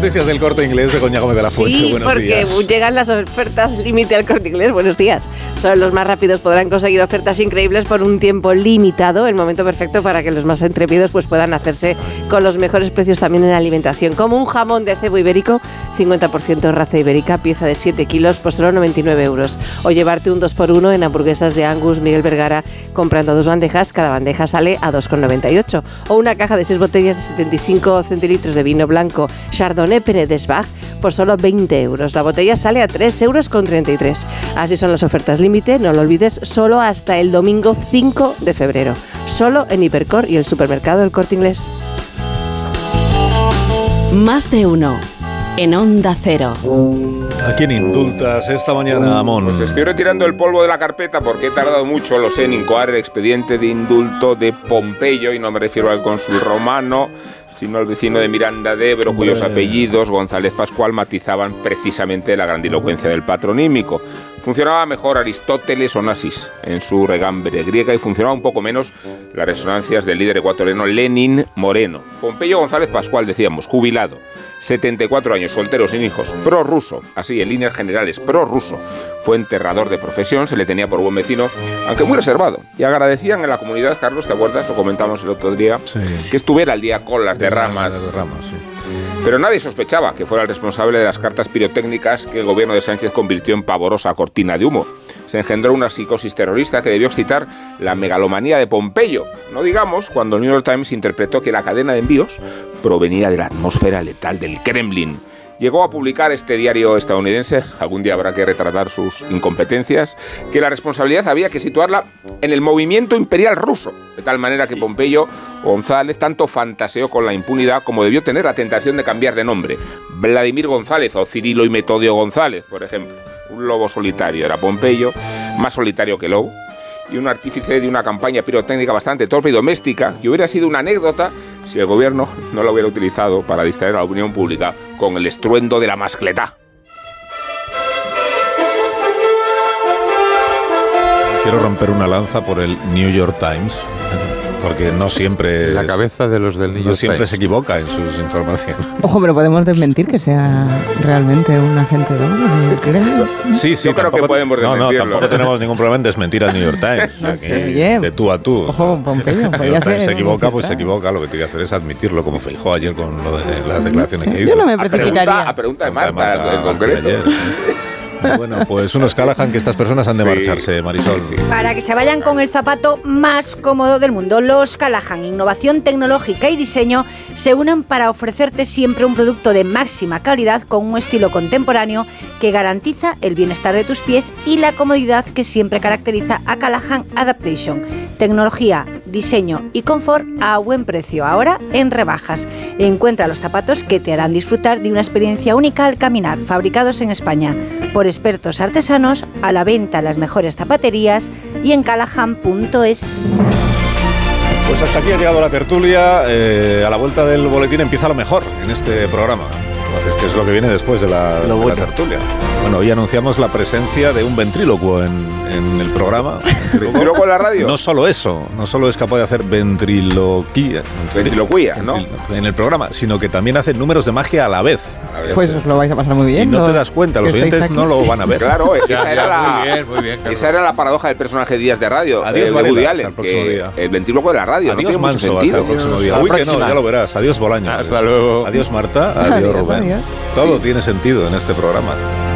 Noticias del corte inglés de Coña Gómez de la Fuente. Sí, porque llegan las ofertas límite al corte inglés. Buenos días. Solo los más rápidos podrán conseguir ofertas increíbles por un tiempo limitado. El momento perfecto para que los más entrepidos pues, puedan hacerse con los mejores precios también en alimentación. Como un jamón de cebo ibérico, 50% raza ibérica, pieza de 7 kilos por solo 99 euros. O llevarte un 2x1 en hamburguesas de Angus Miguel Vergara comprando dos bandejas. Cada bandeja sale a 2,98. O una caja de 6 botellas de 75 centilitros de vino blanco Chardonnay Chardonnay Pérez Bach por solo 20 euros. La botella sale a 3 euros con 33. Así son las ofertas límite, no lo olvides, solo hasta el domingo 5 de febrero. Solo en Hipercor y el supermercado El Corte Inglés. Más de uno. En Onda Cero. ¿A quién indultas esta mañana, Amón? Pues estoy retirando el polvo de la carpeta porque he tardado mucho, lo sé, en incoar el expediente de indulto de Pompeyo, y no me refiero al cónsul romano, sino al vecino de Miranda de Ebro, cuyos apellidos, González Pascual, matizaban precisamente la grandilocuencia del patronímico. Funcionaba mejor Aristóteles o Nasis en su regambre griega y funcionaba un poco menos las resonancias del líder ecuatoriano Lenin Moreno. Pompeyo González Pascual, decíamos, jubilado 74 años, soltero, sin hijos, pro-ruso, así en líneas generales, pro-ruso. Fue enterrador de profesión, se le tenía por buen vecino, aunque muy reservado. Y agradecían en la comunidad, Carlos, ¿te acuerdas? Lo comentamos el otro día, que estuviera al día con las derramas. Pero nadie sospechaba que fuera el responsable de las cartas pirotécnicas que el gobierno de Sánchez convirtió en pavorosa cortina de humo. Se engendró una psicosis terrorista que debió excitar la megalomanía de Pompeyo. No digamos cuando el New York Times interpretó que la cadena de envíos provenía de la atmósfera letal del Kremlin llegó a publicar este diario estadounidense, algún día habrá que retratar sus incompetencias, que la responsabilidad había que situarla en el movimiento imperial ruso, de tal manera que Pompeyo González tanto fantaseó con la impunidad como debió tener la tentación de cambiar de nombre. Vladimir González o Cirilo y Metodio González, por ejemplo. Un lobo solitario era Pompeyo, más solitario que Lobo, y un artífice de una campaña pirotécnica bastante torpe y doméstica, que hubiera sido una anécdota si el gobierno no lo hubiera utilizado para distraer a la opinión pública con el estruendo de la mascleta. Quiero romper una lanza por el New York Times porque no siempre. La cabeza de los del No siempre se equivoca en sus informaciones. Ojo, pero podemos desmentir que sea realmente un agente doble, Sí, sí, Yo creo que podemos No, no, tampoco tenemos ningún problema en desmentir al New York Times. de tú a tú. Ojo, Pompeyo, podría ser. Se equivoca, pues se equivoca. Lo que tiene que hacer es admitirlo, como fijó ayer con lo de las declaraciones que hizo. Yo no me precipitaría. A pregunta, de Marta, en concreto. Bueno, pues unos Callahan que estas personas han de marcharse, Marisol. Para que se vayan con el zapato más cómodo del mundo, los Callahan, innovación tecnológica y diseño, se unen para ofrecerte siempre un producto de máxima calidad con un estilo contemporáneo que garantiza el bienestar de tus pies y la comodidad que siempre caracteriza a Callahan Adaptation. Tecnología, diseño y confort a buen precio, ahora en rebajas. Encuentra los zapatos que te harán disfrutar de una experiencia única al caminar, fabricados en España por expertos artesanos, a la venta en las mejores zapaterías y en callahan.es. Pues hasta aquí ha llegado la tertulia. Eh, a la vuelta del boletín empieza lo mejor en este programa. Es que es lo que viene después de la, de la tertulia. Bueno, hoy anunciamos la presencia de un ventrílocuo en, en el programa. ¿Ventrílocuo en la radio? No solo eso, no solo es capaz de hacer ventriloquía. Ventriloquía, ¿no? En el programa, sino que también hace números de magia a la vez. Pues os lo vais a pasar muy bien. Y no te das cuenta, los oyentes aquí. no lo van a ver. Claro, esa, era la, muy bien, muy bien, Carlos. esa era la paradoja del personaje de Días de Radio, Adiós, eh, Varela, Allen, el próximo que día. el ventríloco de la radio. Adiós no tiene mucho Manso, hasta el próximo día. Hasta Uy, que no, ya lo verás. Adiós Bolaño. Hasta luego. Adiós Marta, adiós, Adiós, Rubén. Todo tiene sentido en este programa.